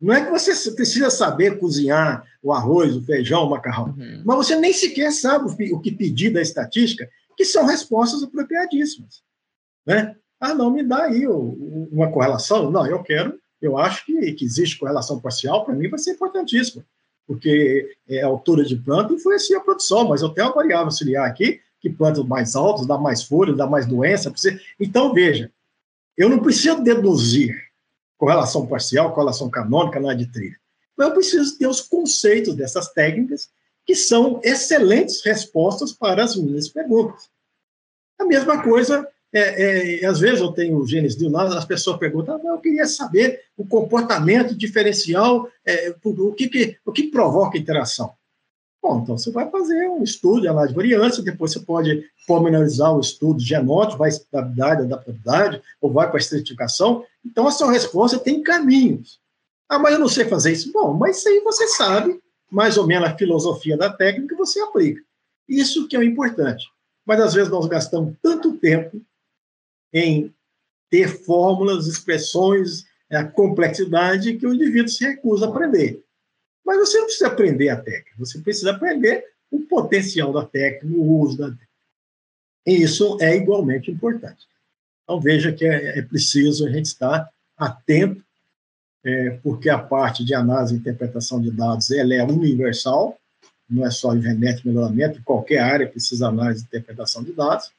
Não é que você precisa saber cozinhar o arroz, o feijão, o macarrão, uhum. mas você nem sequer sabe o que pedir da estatística, que são respostas apropriadíssimas. Né? Ah, não, me dá aí uma correlação. Não, eu quero, eu acho que, que existe correlação parcial, para mim vai ser importantíssimo, porque é, a altura de planta influencia a produção, mas eu tenho uma variável auxiliar aqui, que plantas mais altas dá mais folha, dá mais doença. Então, veja, eu não preciso deduzir correlação parcial, correlação canônica na de trilha, mas eu preciso ter os conceitos dessas técnicas, que são excelentes respostas para as minhas perguntas. A mesma coisa é, é, às vezes eu tenho genes de lá, as pessoas perguntam, ah, eu queria saber o comportamento diferencial, é, o, que, que, o que provoca interação. Bom, então você vai fazer um estudo de análise de variância, depois você pode pormenorizar o estudo genótipo, vai estabilidade, adaptabilidade, ou vai para a estratificação. Então, a sua resposta tem caminhos. Ah, mas eu não sei fazer isso. Bom, mas isso aí você sabe, mais ou menos a filosofia da técnica, você aplica. Isso que é o importante. Mas, às vezes, nós gastamos tanto tempo em ter fórmulas, expressões, complexidade que o indivíduo se recusa a aprender. Mas você não precisa aprender a técnica, você precisa aprender o potencial da técnica, o uso da técnica. E isso é igualmente importante. Então, veja que é, é preciso a gente estar atento, é, porque a parte de análise e interpretação de dados ela é universal, não é só em genética melhoramento, qualquer área precisa análise e interpretação de dados,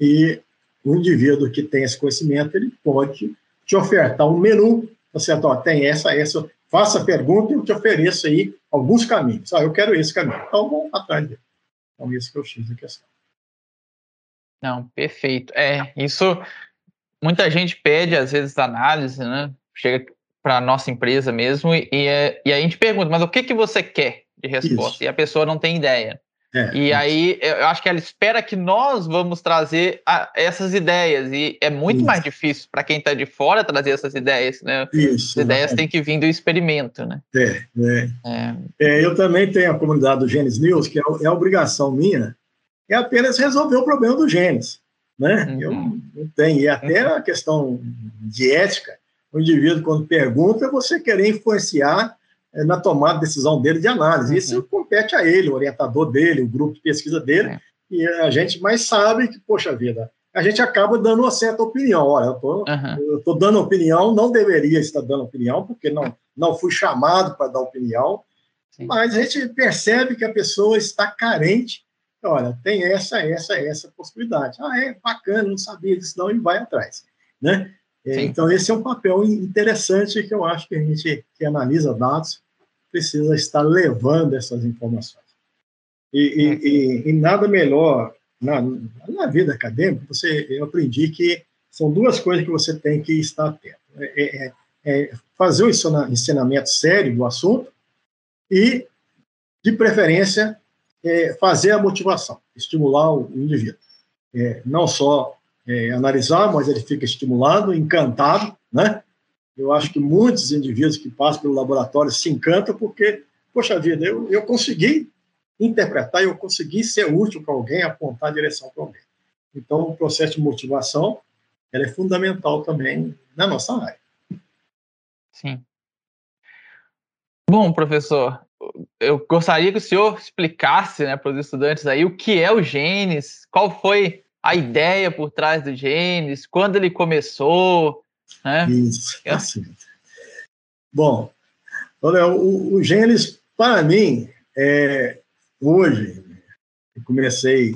e o indivíduo que tem esse conhecimento, ele pode te ofertar um menu, você ó, tem essa, essa, faça a pergunta e eu te ofereço aí alguns caminhos. Ah, eu quero esse caminho. Então, vamos atrás dele. Então, esse que eu fiz a questão. Não, perfeito. É, isso muita gente pede, às vezes, análise, né? Chega para a nossa empresa mesmo e, e, é, e, a gente pergunta, mas o que, que você quer de resposta? Isso. E a pessoa não tem ideia. É, e aí, eu acho que ela espera que nós vamos trazer a, essas ideias. E é muito isso. mais difícil para quem está de fora trazer essas ideias, né? Isso, As ideias têm que vir do experimento, né? É, é. é. é eu também tenho a comunidade do Genes News, que é, é obrigação minha, é apenas resolver o problema do genes, né? Uhum. Eu não tenho. E até a questão de ética, o indivíduo, quando pergunta, você querer influenciar é, na tomada de decisão dele de análise. Uhum. Isso compete a ele, o orientador dele, o grupo de pesquisa dele, é. e a gente mais sabe que, poxa vida, a gente acaba dando uma certa opinião. Olha, eu estou uhum. dando opinião, não deveria estar dando opinião, porque não, não fui chamado para dar opinião, Sim. mas a gente percebe que a pessoa está carente. Olha, tem essa, essa, essa possibilidade. Ah, é bacana, não sabia disso, não, e vai atrás. Né? É, então, esse é um papel interessante que eu acho que a gente que analisa dados precisa estar levando essas informações. E, e, uhum. e, e nada melhor na, na, vida acadêmica, você, eu aprendi que são duas coisas que você tem que estar atento. É, é, é fazer o ensinamento sério do assunto e, de preferência, é, fazer a motivação, estimular o indivíduo. É, não só é, analisar, mas ele fica estimulado, encantado, né? Eu acho que muitos indivíduos que passam pelo laboratório se encantam porque, poxa vida, eu, eu consegui interpretar, eu consegui ser útil para alguém, apontar a direção para alguém. Então, o processo de motivação é fundamental também na nossa área. Sim. Bom, professor, eu gostaria que o senhor explicasse né, para os estudantes aí o que é o genes, qual foi a ideia por trás do genes, quando ele começou. Né? Isso, é assim. Bom, olha, o, o genes, para mim, é, hoje, eu comecei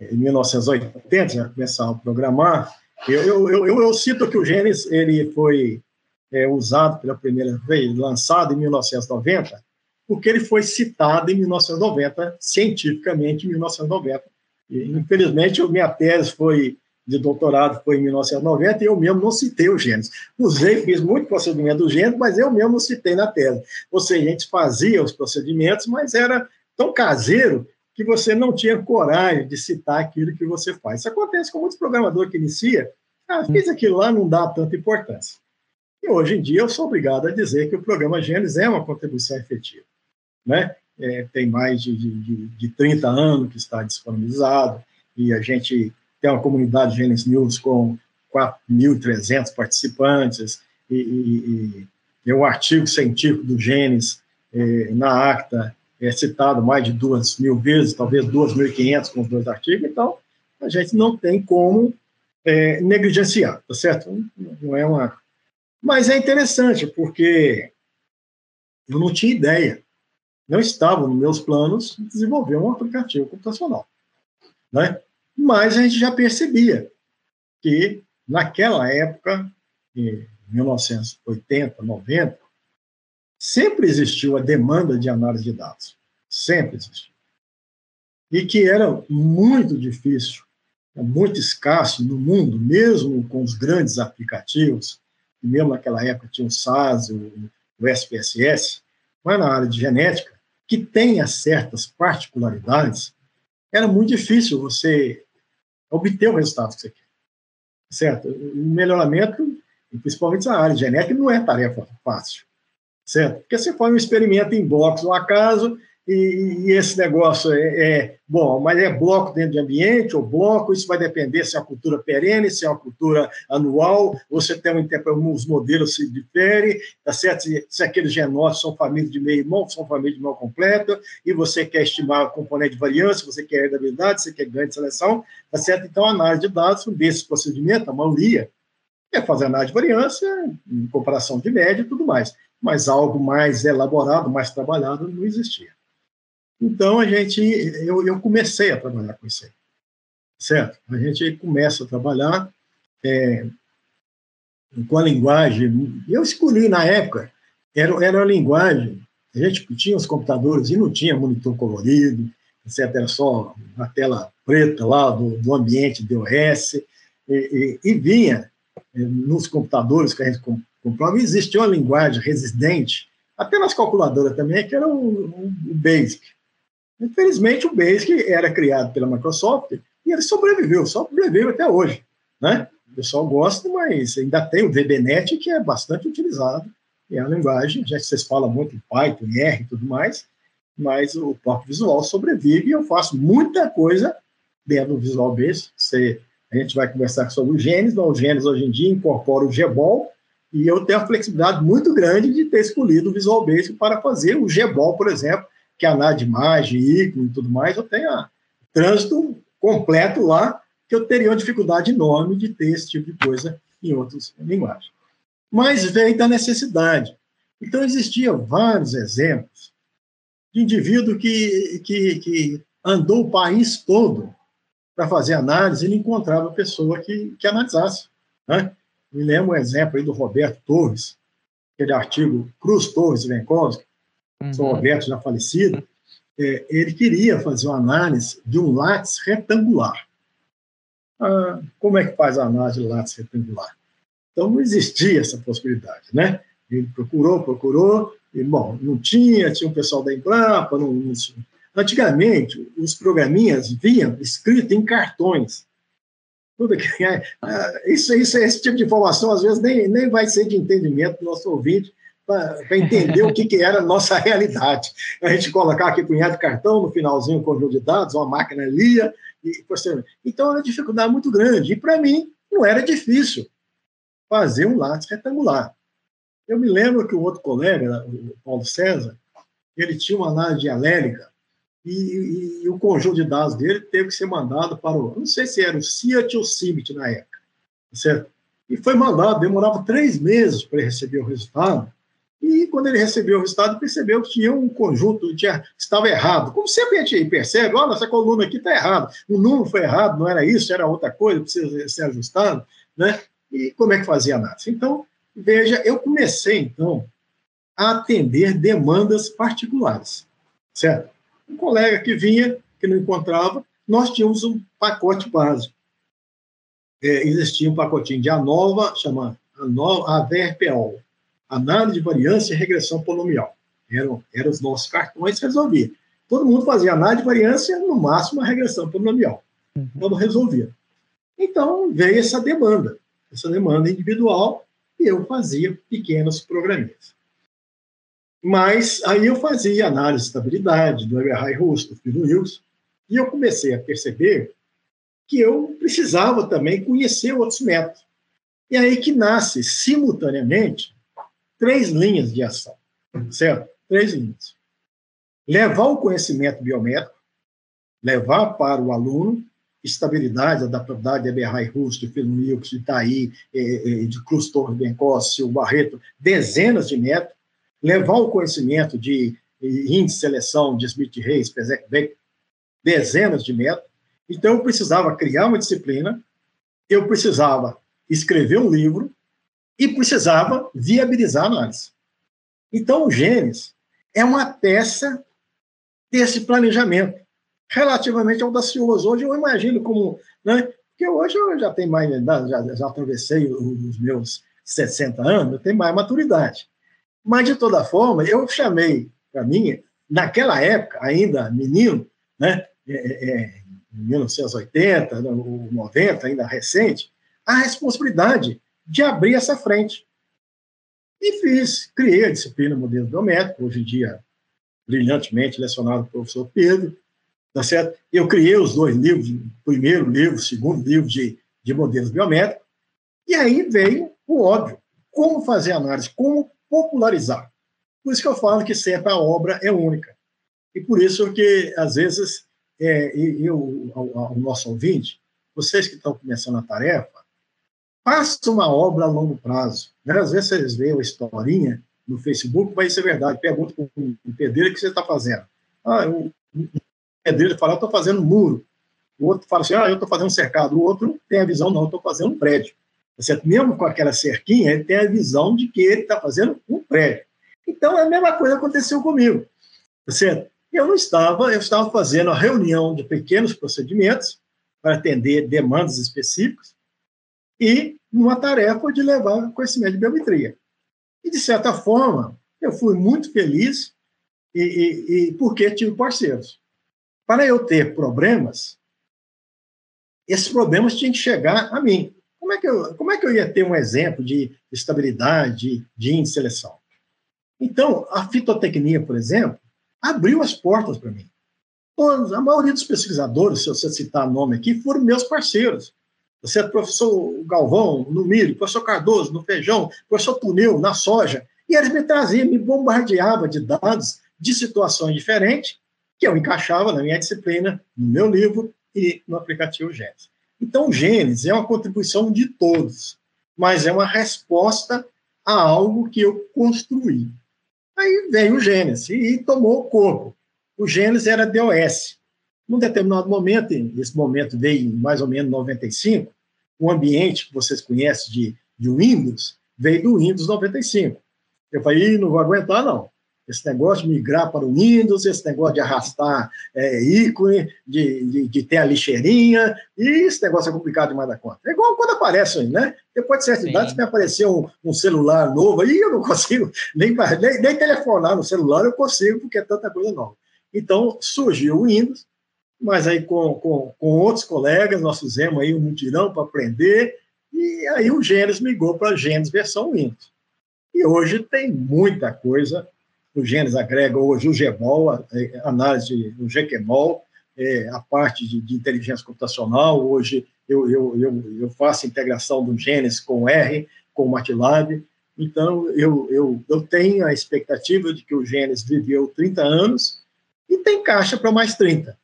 em 1980, já começar a programar, eu, eu, eu, eu, cito que o genes ele foi é, usado pela primeira vez, lançado em 1990, porque ele foi citado em 1990, cientificamente em 1990. E, infelizmente, minha tese foi de doutorado foi em 1990 e eu mesmo não citei o genes. Usei, fiz muito procedimento do genes, mas eu mesmo não citei na tese. Ou seja, a gente fazia os procedimentos, mas era tão caseiro que você não tinha coragem de citar aquilo que você faz. Isso acontece com muitos programadores que inicia, ah, fiz aquilo lá, não dá tanta importância. E hoje em dia eu sou obrigado a dizer que o programa Gênesis é uma contribuição efetiva. Né? É, tem mais de, de, de 30 anos que está disponibilizado, e a gente tem uma comunidade Gênesis News com 4.300 participantes, e, e, e, o artigo científico do Gênesis é, na ACTA é citado mais de duas mil vezes, talvez 2.500 com os dois artigos, então a gente não tem como é, negligenciar, tá certo? Não é uma mas é interessante, porque eu não tinha ideia, não estava nos meus planos desenvolver um aplicativo computacional. Né? Mas a gente já percebia que, naquela época, em 1980, 90, sempre existiu a demanda de análise de dados. Sempre existiu. E que era muito difícil, muito escasso no mundo, mesmo com os grandes aplicativos, mesmo naquela época tinha o SAS, o, o SPSS, mas na área de genética, que tenha certas particularidades, era muito difícil você obter o resultado que você quer. Certo? O melhoramento, principalmente na área genética, não é tarefa fácil. Certo? Porque você faz um experimento em blocos no acaso, e, e, esse negócio é, é, bom, mas é bloco dentro de ambiente ou bloco, isso vai depender se é uma cultura perene, se é uma cultura anual, você tem um, os modelos se diferem, tá certo? Se, se aqueles genótipos são famílias de meio irmão, são famílias de irmão completa, e você quer estimar o componente de variância, você quer heredabilidade, você quer ganho de seleção, tá certo? Então, análise de dados desses procedimentos, a maioria, é fazer análise de variância, comparação de média e tudo mais, mas algo mais elaborado, mais trabalhado, não existia. Então, a gente, eu, eu comecei a trabalhar com isso aí, certo? A gente começa a trabalhar é, com a linguagem, eu escolhi na época, era, era a linguagem, a gente tinha os computadores e não tinha monitor colorido, etc., era só a tela preta lá do, do ambiente DOS, e, e, e vinha é, nos computadores que a gente comprava, existia uma linguagem residente, até nas calculadoras também, que era o, o, o BASIC, Infelizmente, o Basic era criado pela Microsoft e ele sobreviveu, sobreviveu até hoje. Né? O pessoal gosta, mas ainda tem o VBNet, que é bastante utilizado, é a linguagem, já que vocês falam muito em Python, R e tudo mais, mas o próprio Visual sobrevive e eu faço muita coisa dentro do Visual Basic. Você, a gente vai conversar sobre o Genes, mas o Genes hoje em dia incorpora o GBOL, e eu tenho a flexibilidade muito grande de ter escolhido o Visual Basic para fazer o GBOL, por exemplo, que a imagem, ícone e tudo mais, eu tenho a trânsito completo lá, que eu teria uma dificuldade enorme de ter esse tipo de coisa em outras linguagens. Mas veio da necessidade. Então, existiam vários exemplos de indivíduo que, que, que andou o país todo para fazer análise e não encontrava pessoa que, que analisasse. Né? Me lembro um exemplo aí do Roberto Torres, aquele artigo Cruz Torres Venkowski, uhum. São Roberto, já falecido, é, ele queria fazer uma análise de um látice retangular. Ah, como é que faz a análise de látice retangular? Então, não existia essa possibilidade, né? Ele procurou, procurou, e, bom, não tinha, tinha o um pessoal da Embrapa, não, não Antigamente, os programinhas vinham escrito em cartões. Tudo que, é, é, isso, isso, esse tipo de informação, às vezes, nem, nem vai ser de entendimento do nosso ouvinte, para entender o que, que era a nossa realidade. A gente colocar aqui punhado cartão, no finalzinho, conjunto de dados, uma máquina lia, e Então, era uma dificuldade muito grande. E, para mim, não era difícil fazer um látice retangular. Eu me lembro que o outro colega, o Paulo César, ele tinha uma análise dialélica e, e, e, o conjunto de dados dele teve que ser mandado para o, não sei se era o CIAT ou o CIMIT na época, certo? E foi mandado, demorava três meses para receber o resultado, e quando ele recebeu o resultado, percebeu que tinha um conjunto, tinha, estava errado. Como sempre a gente percebe, olha, essa coluna aqui está errada, o número foi errado, não era isso, era outra coisa, precisa ser ajustado, né? E como é que fazia a análise? Então, veja, eu comecei, então, a atender demandas particulares, certo? Um colega que vinha, que não encontrava, nós tínhamos um pacote básico. É, existia um pacotinho de ANOVA, chama ANOVA, AVRPOL, Análise de Variância e Regressão Polinomial. Eram, eram os nossos cartões, resolvia. Todo mundo fazia análise de variância, no máximo a regressão polinomial. Uhum. Quando resolvia. Então, veio essa demanda, essa demanda individual, e eu fazia pequenos programinhas. Mas aí eu fazia análise de estabilidade do Eberhard Russo, do Phil Wilson, e eu comecei a perceber que eu precisava também conhecer outros métodos. E aí que nasce, simultaneamente, três linhas de ação, certo? Três linhas. Levar o conhecimento biométrico, levar para o aluno estabilidade, adaptabilidade, Eberhard de Phil Wilkes, de Itaí, eh, eh, de Cruz Torres o Barreto, dezenas de métodos, levar o conhecimento de índice de seleção de Smith Reis, Pesek Beck, dezenas de métodos. Então, eu precisava criar uma disciplina, eu precisava escrever um livro e precisava viabilizar a análise. Então, o Gênesis é uma peça desse planejamento, relativamente audacioso. Hoje eu imagino como. Né, porque hoje eu já tenho mais já, já atravessei os meus 60 anos, eu tenho mais maturidade. Mas, de toda forma, eu chamei para mim, naquela época, ainda menino, né, é, é, em 1980, 90, ainda recente, a responsabilidade de abrir essa frente. E fiz, criei a disciplina Modelo Biométrico, hoje em dia brilhantemente lecionado pelo professor Pedro, tá certo? Eu criei os dois livros, o primeiro livro, o segundo livro de, de modelos biométricos, e aí veio o óbvio, como fazer análise, como popularizar. Por isso que eu falo que sempre a obra é única. E por isso que, às vezes, é, eu, ao nosso ouvinte, vocês que estão começando a tarefa, faça uma obra a longo prazo. Né? Às vezes vocês veem uma historinha no Facebook, vai ser verdade. Pergunta para um pedreiro o que você está fazendo. Ah, o pedreiro fala, eu estou fazendo um muro. O outro fala assim, ah, eu estou fazendo um cercado. O outro tem a visão, não, eu estou fazendo um prédio. Mesmo com aquela cerquinha, ele tem a visão de que ele está fazendo um prédio. Então, a mesma coisa aconteceu comigo. Certo? Eu não estava, eu estava fazendo a reunião de pequenos procedimentos para atender demandas específicas e uma tarefa de levar conhecimento de biometria. E, de certa forma, eu fui muito feliz e, e, e porque tive parceiros. Para eu ter problemas, esses problemas tinham que chegar a mim. Como é que eu, como é que eu ia ter um exemplo de estabilidade, de índice de seleção? Então, a fitotecnia, por exemplo, abriu as portas para mim. Todos, a maioria dos pesquisadores, se você citar nome aqui, foram meus parceiros. Você é professor Galvão, no milho, professor Cardoso, no feijão, professor Tuneu, na soja. E eles me traziam, me bombardeavam de dados de situações diferentes, que eu encaixava na minha disciplina, no meu livro e no aplicativo Gênesis. Então, o Gênesis é uma contribuição de todos, mas é uma resposta a algo que eu construí. Aí veio o Gênesis e tomou o corpo. O Gênesis era DOS, num determinado momento, esse momento veio em mais ou menos 95, o ambiente que vocês conhecem de, de Windows veio do Windows 95. Eu falei, não vou aguentar, não. Esse negócio de migrar para o Windows, esse negócio de arrastar é, ícone, de, de, de, ter a lixeirinha, e esse negócio é complicado demais da conta. É igual quando aparece, né? Depois de certa Sim. idade, se me aparecer um, um, celular novo, aí eu não consigo nem, nem, nem telefonar no celular, eu consigo, porque é tanta coisa nova. Então, surgiu o Windows, mas aí com, com, com outros colegas nós fizemos aí um mutirão para aprender, e aí o Gênesis migrou para Gênesis versão Windows. E hoje tem muita coisa, o Gênesis agrega hoje o GMOL, a, a análise do GQMOL, é, a parte de, de, inteligência computacional, hoje eu, eu, eu, eu faço integração do Gênesis com R, com o MATLAB, Então, eu, eu, eu tenho a expectativa de que o Gênesis viveu 30 anos e tem caixa para mais 30,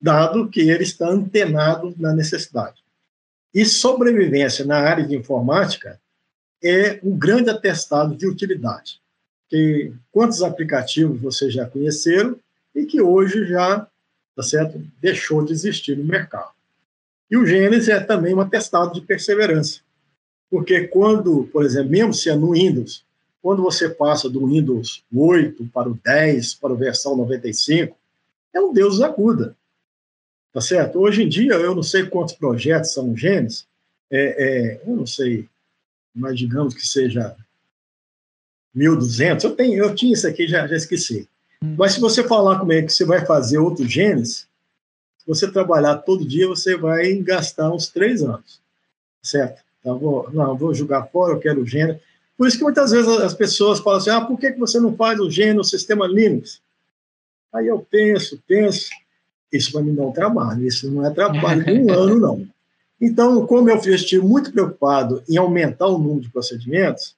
dado que ele está antenado na necessidade. E sobrevivência na área de informática é um grande atestado de utilidade. Que quantos aplicativos vocês já conheceram e que hoje já, tá certo, deixou de existir no mercado. E o Gênesis é também um atestado de perseverança. Porque quando, por exemplo, mesmo se é no Windows, quando você passa do Windows 8 para o 10, para a versão 95, é um Deus acuda. Tá certo? Hoje em dia, eu não sei quantos projetos são Gênesis, é, é, eu não sei, mas digamos que seja 1.200, eu, tenho, eu tinha isso aqui, já, já esqueci. Hum. Mas se você falar comigo que você vai fazer outro Gênesis, se você trabalhar todo dia, você vai gastar uns três anos, certo? Então, vou, não, vou jogar fora, eu quero o Gênesis. Por isso que muitas vezes as pessoas falam assim, ah, por que, que você não faz o Gênesis no sistema Linux? Aí eu penso, penso, isso vai me dar um trabalho, isso não é trabalho de um ano, não. Então, como eu estive muito preocupado em aumentar o número de procedimentos,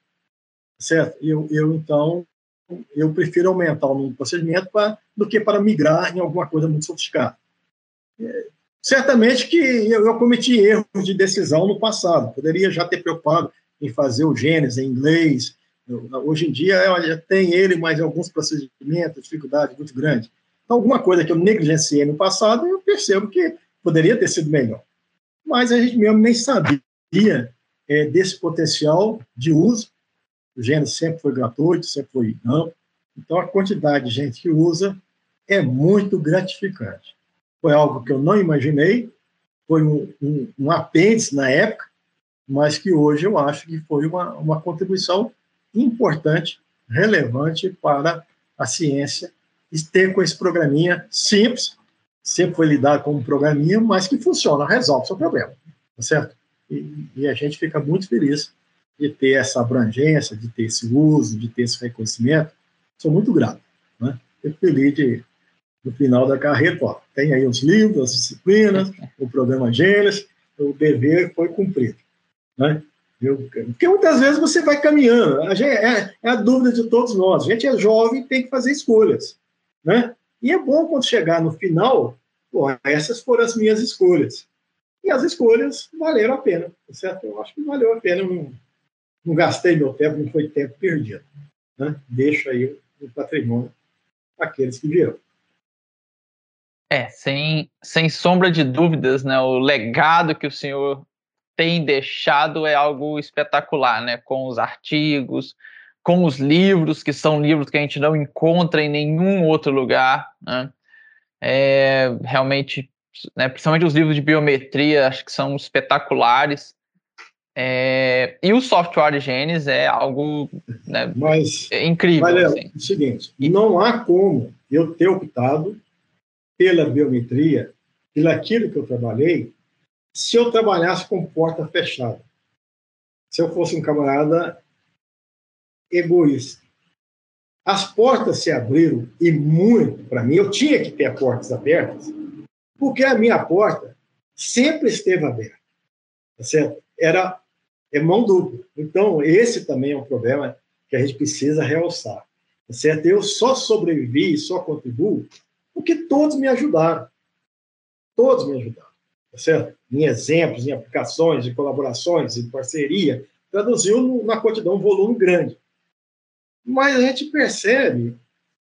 certo? Eu, eu então, eu prefiro aumentar o número de procedimentos pra, do que para migrar em alguma coisa muito sofisticada. É, certamente que eu, eu, cometi erros de decisão no passado, poderia já ter preocupado em fazer o Gênesis em inglês. Eu, hoje em dia, já tem ele, mas alguns procedimentos, dificuldade muito grande. Então, alguma coisa que eu negligenciei no passado, eu percebo que poderia ter sido melhor. Mas a gente mesmo nem sabia é, desse potencial de uso. O Gênesis sempre foi gratuito, sempre foi não. Então, a quantidade de gente que usa é muito gratificante. Foi algo que eu não imaginei, foi um, um, um apêndice na época, mas que hoje eu acho que foi uma, uma contribuição importante, relevante para a ciência e ter com esse programinha simples, sempre foi lidado como um programinha, mas que funciona, resolve seu problema, tá certo? E, e, a gente fica muito feliz de ter essa abrangência, de ter esse uso, de ter esse reconhecimento. Sou muito grato, né? Fico feliz de, no final da carreira, ó, tem aí os livros, as disciplinas, o programa Gênesis, o dever foi cumprido, né? Eu, porque muitas vezes você vai caminhando, a gente, é, é, a dúvida de todos nós. A gente é jovem e tem que fazer escolhas. Né? E é bom quando chegar no final, essas foram as minhas escolhas. E as escolhas valeram a pena, tá certo? Eu acho que valeu a pena, não, não gastei meu tempo, não foi tempo perdido. Né? Deixo aí o patrimônio aqueles que viram. É, sem, sem sombra de dúvidas, né? O legado que o senhor tem deixado é algo espetacular, né? Com os artigos, com os livros, que são livros que a gente não encontra em nenhum outro lugar. Né? É, realmente, né, principalmente os livros de biometria, acho que são espetaculares. É, e o software Genes é algo né, Mas, incrível. Mas, assim. é o seguinte, não há como eu ter optado pela biometria, pelo aquilo que eu trabalhei, se eu trabalhasse com porta fechada. Se eu fosse um camarada egoísta. As portas se abriram, e muito para mim, eu tinha que ter as portas abertas, porque a minha porta sempre esteve aberta. Tá certo? Era é mão dupla. Então, esse também é um problema que a gente precisa realçar. Tá certo? Eu só sobrevivi, só contribuo, porque todos me ajudaram. Todos me ajudaram. Tá certo? Em exemplos, em aplicações, em colaborações, em parceria, traduziu na quantidade um volume grande. Mas a gente percebe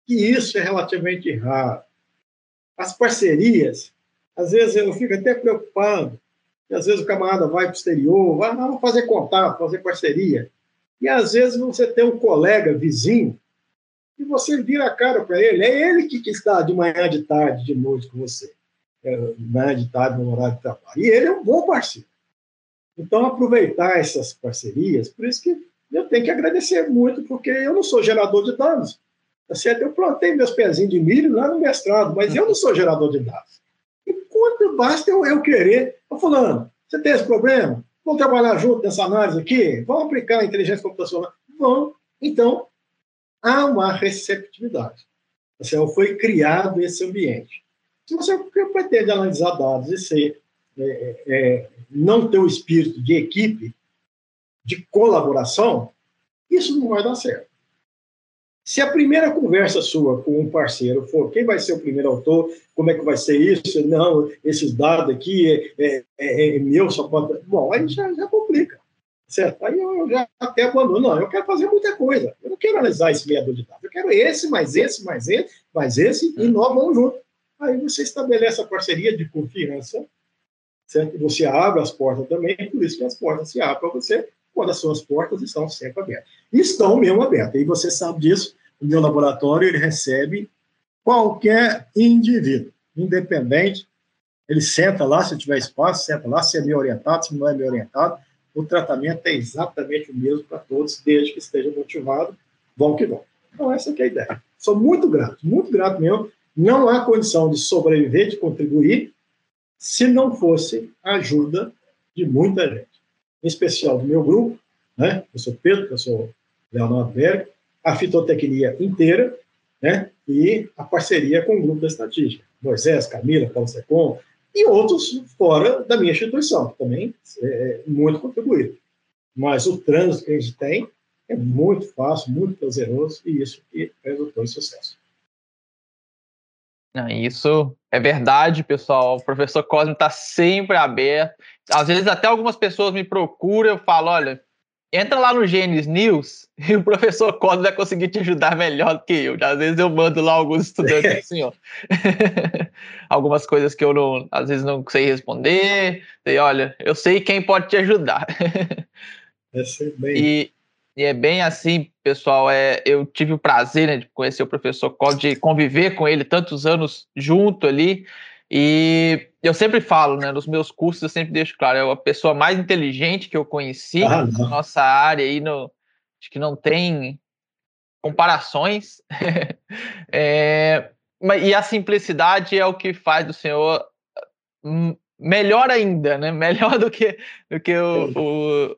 que isso é relativamente raro. As parcerias, às vezes eu fico até preocupado, e às vezes o camarada vai para o exterior, vai vamos fazer contato, fazer parceria. E às vezes você tem um colega vizinho e você vira a cara para ele, é ele que, que, está de manhã, de tarde, de noite com você. É, de manhã, de tarde, no horário de trabalho. E ele é um bom parceiro. Então, aproveitar essas parcerias, por isso que eu tenho que agradecer muito, porque eu não sou gerador de dados. Tá certo? Eu plantei meus pezinhos de milho lá no mestrado, mas eu não sou gerador de dados. E quanto basta eu, eu querer? Ô, fulano, você tem esse problema? Vamos trabalhar junto nessa análise aqui? Vamos aplicar a inteligência computacional? Vamos. Então, há uma receptividade. Assim, foi criado esse ambiente. Se você pretende analisar dados e ser, é, é, é, não ter o espírito de equipe, de colaboração, Isso não vai dar certo. Se a primeira conversa sua com um parceiro for quem vai ser o primeiro autor, como é que vai ser isso? Não, esses dados aqui é, é, é, é meu, só pode. Bom, aí já, já complica. Certo? Aí eu já até abandono. Não, eu quero fazer muita coisa. Eu não quero analisar esse meador de dados. Eu quero esse, mais esse, mais esse, mais esse, e nós vamos junto. Aí você estabelece a parceria de confiança, certo? Você abre as portas também, por isso que as portas se abrem para você quando as suas portas estão sempre abertas. Estão mesmo abertas. E você sabe disso. O meu laboratório ele recebe qualquer indivíduo, independente. Ele senta lá, se tiver espaço, senta lá, se é meio orientado, se não é meio orientado o tratamento é exatamente o mesmo para todos, desde que esteja motivado, bom que bom. Então, essa é a ideia. Sou muito grato, muito grato mesmo. Não há condição de sobreviver, de contribuir, se não fosse a ajuda de muita gente. Em especial do meu grupo, né? Eu sou Pedro, eu sou Leonardo Berg, a fitotecnia inteira, né? E a parceria com o grupo da estatística. Moisés, Camila, Paulo Secom, e outros fora da minha instituição, que também é muito contribuído. Mas o trânsito que a gente tem é muito fácil, muito prazeroso, e isso que resultou em sucesso. Isso é verdade, pessoal. O professor Cosme está sempre aberto. Às vezes até algumas pessoas me procuram, eu falo, olha, entra lá no Gênesis News e o professor Cosme vai conseguir te ajudar melhor do que eu. Às vezes eu mando lá alguns estudantes assim, ó. Algumas coisas que eu não, às vezes não sei responder. E olha, eu sei quem pode te ajudar. é bem. E, e, é bem assim, pessoal. É, eu tive o prazer né, de conhecer o professor Cosme, de conviver com ele tantos anos junto ali. E eu sempre falo, né, nos meus cursos eu sempre deixo claro, é a pessoa mais inteligente que eu conheci ah, na nossa área aí, no, acho que não tem comparações. é, e a simplicidade é o que faz do senhor hum, melhor ainda, né? Melhor do que, do que o, o, o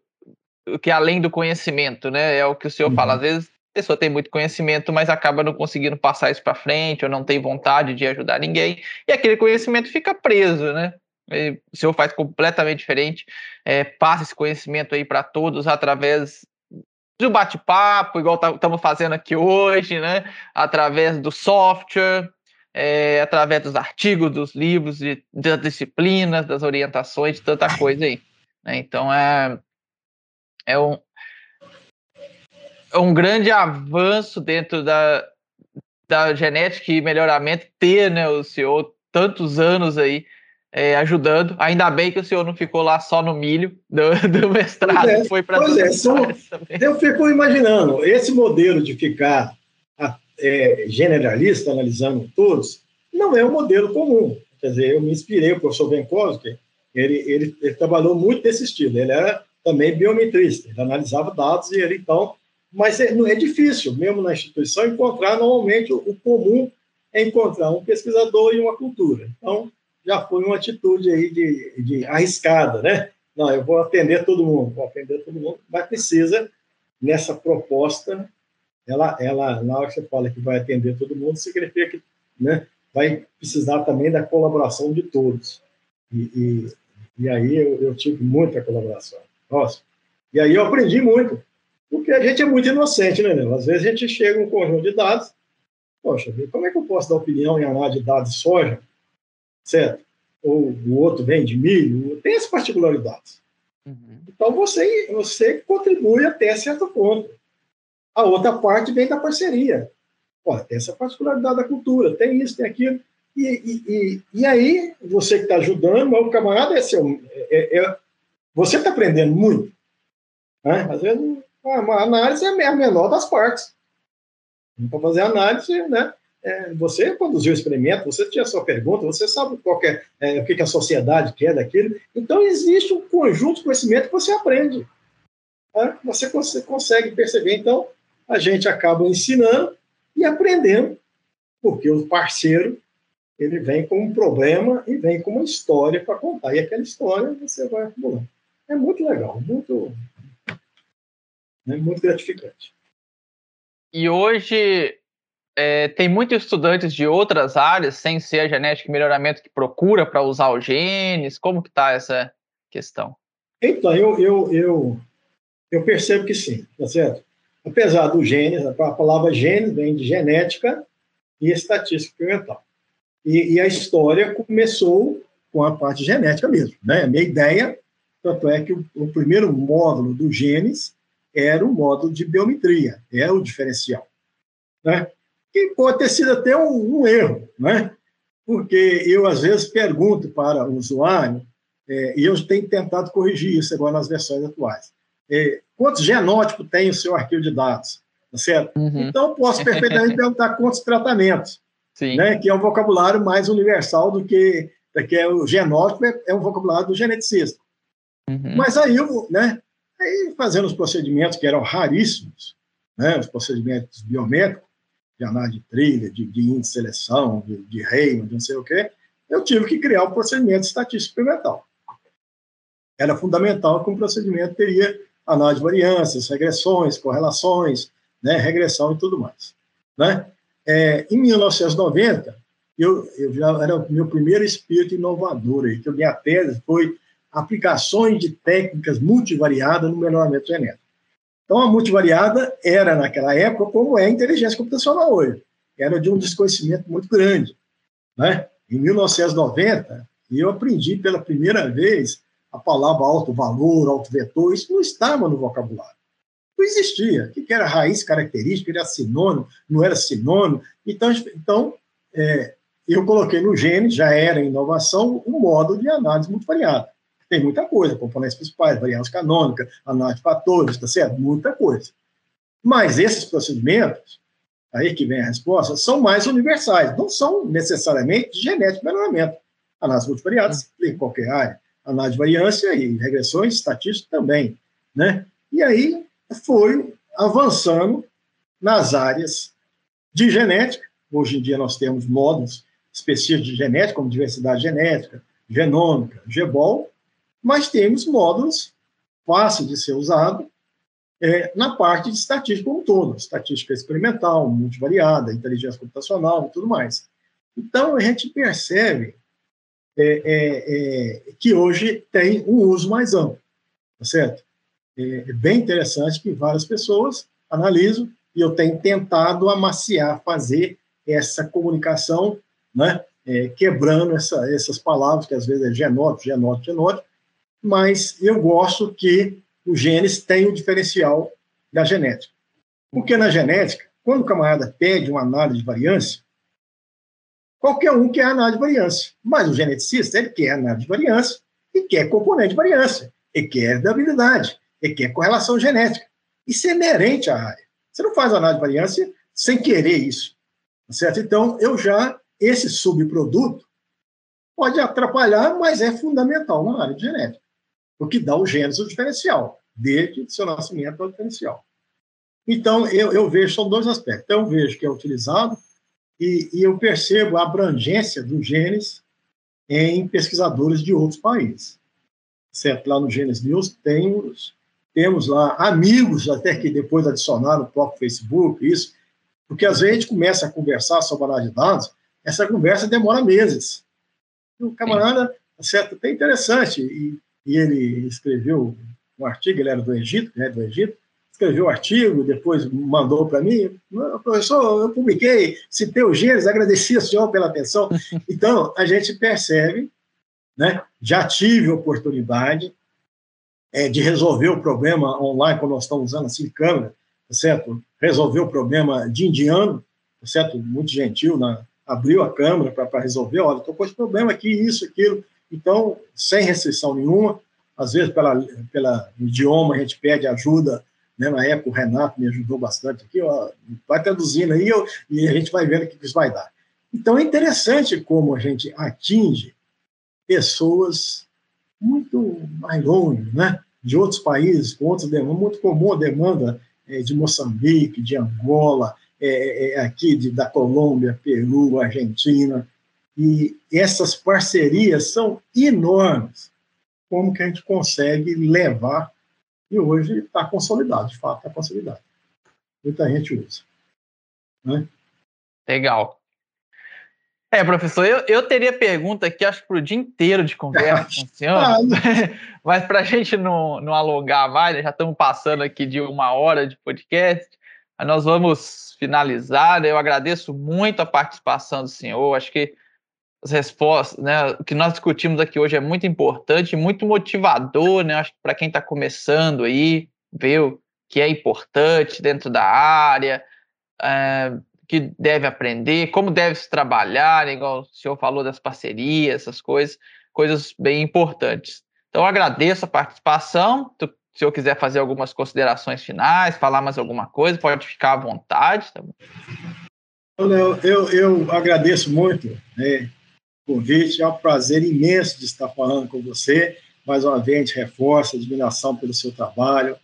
que além do conhecimento, né? É o que o senhor uhum. fala. Às vezes pessoa tem muito conhecimento, mas acaba não conseguindo passar isso para frente, ou não tem vontade de ajudar ninguém, e aquele conhecimento fica preso, né? E o senhor faz completamente diferente, é, passa esse conhecimento aí para todos através do bate-papo, igual estamos fazendo aqui hoje, né? Através do software, é, através dos artigos, dos livros, de, das disciplinas, das orientações, de tanta coisa aí. Né? Então é, é um, um grande avanço dentro da, da genética e melhoramento ter né, o senhor tantos anos aí é, ajudando. Ainda bem que o senhor não ficou lá só no milho do, do mestrado, é, foi para Pois é, são, eu fico imaginando, esse modelo de ficar é, generalista, analisando todos, não é um modelo comum. Quer dizer, eu me inspirei, o professor Benkowski, ele, ele, ele trabalhou muito desse estilo, ele era também biometrista, ele analisava dados e ele, então, mas é, é difícil, mesmo na instituição, encontrar normalmente o, comum é encontrar um pesquisador e uma cultura. Então, já foi uma atitude aí de, de arriscada, né? Não, eu vou atender todo mundo, vou atender todo mundo, mas precisa, nessa proposta, ela, ela na hora que você fala que vai atender todo mundo, significa que né, vai precisar também da colaboração de todos. E, e, e aí eu, eu tive muita colaboração. Nossa. E aí eu aprendi muito porque a gente é muito inocente, né, Nelo? Às vezes a gente chega um conjunto de dados, poxa, como é que eu posso dar opinião em análise de dados de soja, certo? Ou o outro vem de milho, tem as particularidades. Uhum. Então você, você contribui até certo ponto. A outra parte vem da parceria. Olha, tem essa particularidade da cultura, tem isso, tem aquilo. E, e, e, e aí, você que está ajudando, o camarada é seu. É, é, você está aprendendo muito. Né? Às vezes a análise é a menor das partes. Para fazer análise, né? É, você conduziu o experimento, você tinha sua pergunta, você sabe qual é, é, o que, que, a sociedade quer daquilo. Então, existe um conjunto de conhecimento que você aprende. Né? Você, você consegue perceber. Então, a gente acaba ensinando e aprendendo, porque o parceiro ele vem com um problema e vem com uma história para contar. E aquela história você vai acumulando. É muito legal, muito, né? Muito gratificante. E hoje é, tem muitos estudantes de outras áreas, sem ser a genética e melhoramento, que procura para usar os genes. Como que está essa questão? Então, eu, eu, eu, eu percebo que sim, tá certo? apesar do genes, a palavra genes vem de genética e estatística experimental. E, e, a história começou com a parte genética mesmo. Né? A minha ideia, tanto é que o, o primeiro módulo do genes era o módulo de biometria, é o diferencial. Né? Que pode ter sido até um, um erro, né? porque eu, às vezes, pergunto para o usuário, é, e eu tenho tentado corrigir isso agora nas versões atuais. É, quantos genótipos tem o seu arquivo de dados? Tá certo? Uhum. Então, posso perfeitamente perguntar quantos tratamentos, Sim. Né, que é um vocabulário mais universal do que, que é o genótipo, é, é um vocabulário do geneticista. Uhum. Mas aí, né, aí, fazendo os procedimentos que eram raríssimos, né, os procedimentos biométricos, de análise de trilha, de, de seleção, de, de reino, de não sei o quê, eu tive que criar um procedimento estatístico experimental. Era fundamental que um procedimento teria análise de variâncias, regressões, correlações, né, regressão e tudo mais. Né? É, em 1990, eu, eu, já era o meu primeiro espírito inovador, aí, que a minha tese foi aplicações de técnicas multivariadas no melhoramento genético. Então, a multivariada era, naquela época, como é a inteligência computacional hoje. Era de um desconhecimento muito grande. Né? Em 1990, eu aprendi pela primeira vez a palavra alto valor, alto vetor, isso não estava no vocabulário. Não existia. O que era raiz característica? Era sinônimo? Não era sinônimo? Então, então é, eu coloquei no gene, já era inovação, um modo de análise multivariada. Tem muita coisa, componentes principais, variância canônica, análise de fatores, tá certo? Muita coisa. Mas esses procedimentos, aí que vem a resposta, são mais universais, não são necessariamente de genético melhoramento. Análise multivariada aplica em qualquer área, análise de variância e regressões estatísticas também, né? E aí foi avançando nas áreas de genética. Hoje em dia nós temos módulos específicos de genética, como diversidade genética, genômica, GBOL, mas temos módulos fáceis de ser usado é, na parte de estatística como um todo, estatística experimental, multivariada, inteligência computacional e tudo mais. Então, a gente percebe é, é, é que hoje tem um uso mais amplo, tá certo? É, é bem interessante que várias pessoas analisam e eu tenho tentado amaciar, fazer essa comunicação, né, é, quebrando essa, essas palavras que às vezes é genótipo, genótipo, genótipo, mas eu gosto que os genes têm o diferencial da genética. Porque na genética, quando o camarada pede uma análise de variância, qualquer um quer análise de variância, mas o geneticista ele quer análise de variância e quer componente de variância, e quer habilidade, e quer correlação genética. Isso é inerente à área. Você não faz análise de variância sem querer isso. Tá certo? Então, eu já, esse subproduto pode atrapalhar, mas é fundamental na área de genética o que dá o gênese o diferencial, desde seu nascimento ao diferencial. Então, eu, eu vejo, são dois aspectos. Então, eu vejo que é utilizado e, e eu percebo a abrangência do genes em pesquisadores de outros países. Certo? Lá no Genes News temos, temos lá amigos, até que depois adicionaram o próprio Facebook, isso, porque às vezes a gente começa a conversar sobre análise de dados, essa conversa demora meses. O camarada, certo, até interessante, e e ele escreveu um artigo, ele era do Egito, né, do Egito, escreveu o um artigo, depois mandou para mim, professor, eu publiquei, citei o Gênesis, agradeci ao senhor pela atenção. Então, a gente percebe, né, já tive oportunidade é, de resolver o problema online, quando nós estamos usando assim câmera, tá certo? Resolver o problema de indiano, tá certo? Muito gentil, na, abriu a câmera para resolver, olha, estou com esse problema aqui, isso, aquilo, então, sem restrição nenhuma, às vezes pela, pela idioma a gente pede ajuda, né? na época o Renato me ajudou bastante aqui, ó, vai traduzindo aí eu, e a gente vai vendo o que isso vai dar. Então é interessante como a gente atinge pessoas muito mais longe, né? de outros países, com outras demandas, muito comum a demanda é, de Moçambique, de Angola, é, é, é aqui de, da Colômbia, Peru, Argentina, e essas parcerias são enormes. Como que a gente consegue levar? E hoje está consolidado, de fato está consolidado. Muita gente usa. Né? Legal. É, professor, eu, eu teria pergunta aqui, acho que para o dia inteiro de conversa com o senhor, ah, mas para a gente não, não alongar mais, já estamos passando aqui de uma hora de podcast, nós vamos finalizar. Né, eu agradeço muito a participação do senhor, acho que as respostas, né, o que nós discutimos aqui hoje é muito importante, muito motivador, né, acho que para quem está começando aí, ver o que é importante dentro da área, é, que deve aprender, como deve se trabalhar, igual o senhor falou das parcerias, essas coisas, coisas bem importantes. Então, agradeço a participação. Se o senhor quiser fazer algumas considerações finais, falar mais alguma coisa, pode ficar à vontade. Tá eu, eu, eu agradeço muito né, convite, é um prazer imenso de estar falando com você. Mais uma vez, gente reforça a admiração pelo seu trabalho,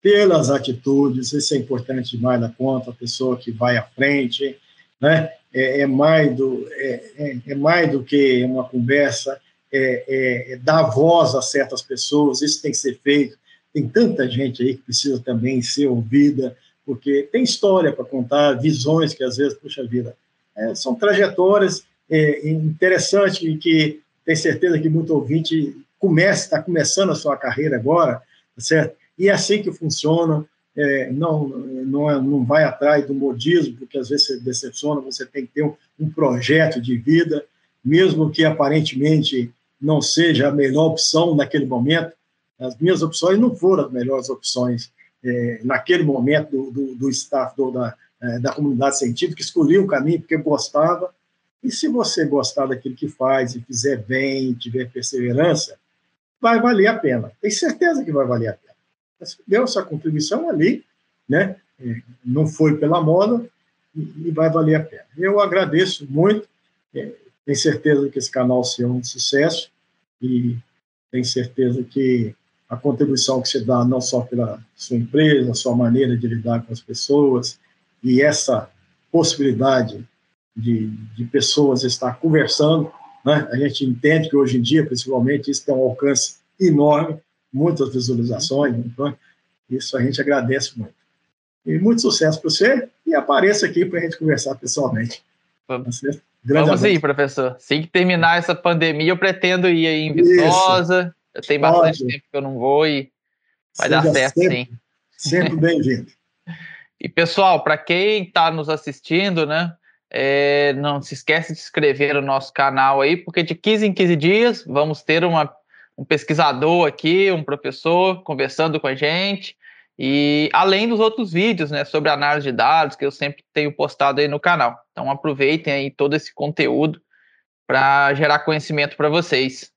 pelas atitudes, isso é importante demais da conta, a pessoa que vai à frente, né? É, é mais, do, é, é, é, mais do que uma conversa, é, é, é, dar voz a certas pessoas, isso tem que ser feito. Tem tanta gente aí que precisa também ser ouvida, porque tem história para contar, visões que às vezes, puxa vida, é, são trajetórias é, interessantes e que tem certeza que muito ouvinte começa, está começando a sua carreira agora, tá certo? E é assim que funciona, é, não, não, é, não vai atrás do modismo, porque às vezes você decepciona, você tem que ter um, um projeto de vida, mesmo que aparentemente não seja a melhor opção naquele momento, as minhas opções não foram as melhores opções é, naquele momento do, do, do staff do, da, é, da comunidade científica, escolhi o caminho porque gostava, e se você gostar daquilo que faz e fizer bem, tiver perseverança, vai valer a pena. Tenho certeza que vai valer a pena deu essa contribuição ali, né? É, não foi pela moda e, vai valer a pena. Eu agradeço muito, é, tenho certeza que esse canal será um sucesso e tenho certeza que a contribuição que você dá, não só pela sua empresa, sua maneira de lidar com as pessoas e essa possibilidade de, de pessoas estar conversando, né? a gente entende que hoje em dia, principalmente, isso tem um alcance enorme, muitas visualizações, então isso a gente agradece muito. E muito sucesso para você e apareça aqui para a gente conversar pessoalmente. Vamos, tá Vamos ir, professor. Assim que terminar essa pandemia, eu pretendo ir aí em Viçosa. Tem bastante Ótimo. tempo que eu não vou e vai Seja dar certo, sempre, sim. Sempre bem-vindo. e, pessoal, para quem está nos assistindo, né? É, não se esquece de inscrever no nosso canal aí, porque de 15 em 15 dias vamos ter uma um pesquisador aqui, um professor conversando com a gente, e além dos outros vídeos, né, sobre análise de dados que eu sempre tenho postado aí no canal. Então aproveitem aí todo esse conteúdo para gerar conhecimento para vocês.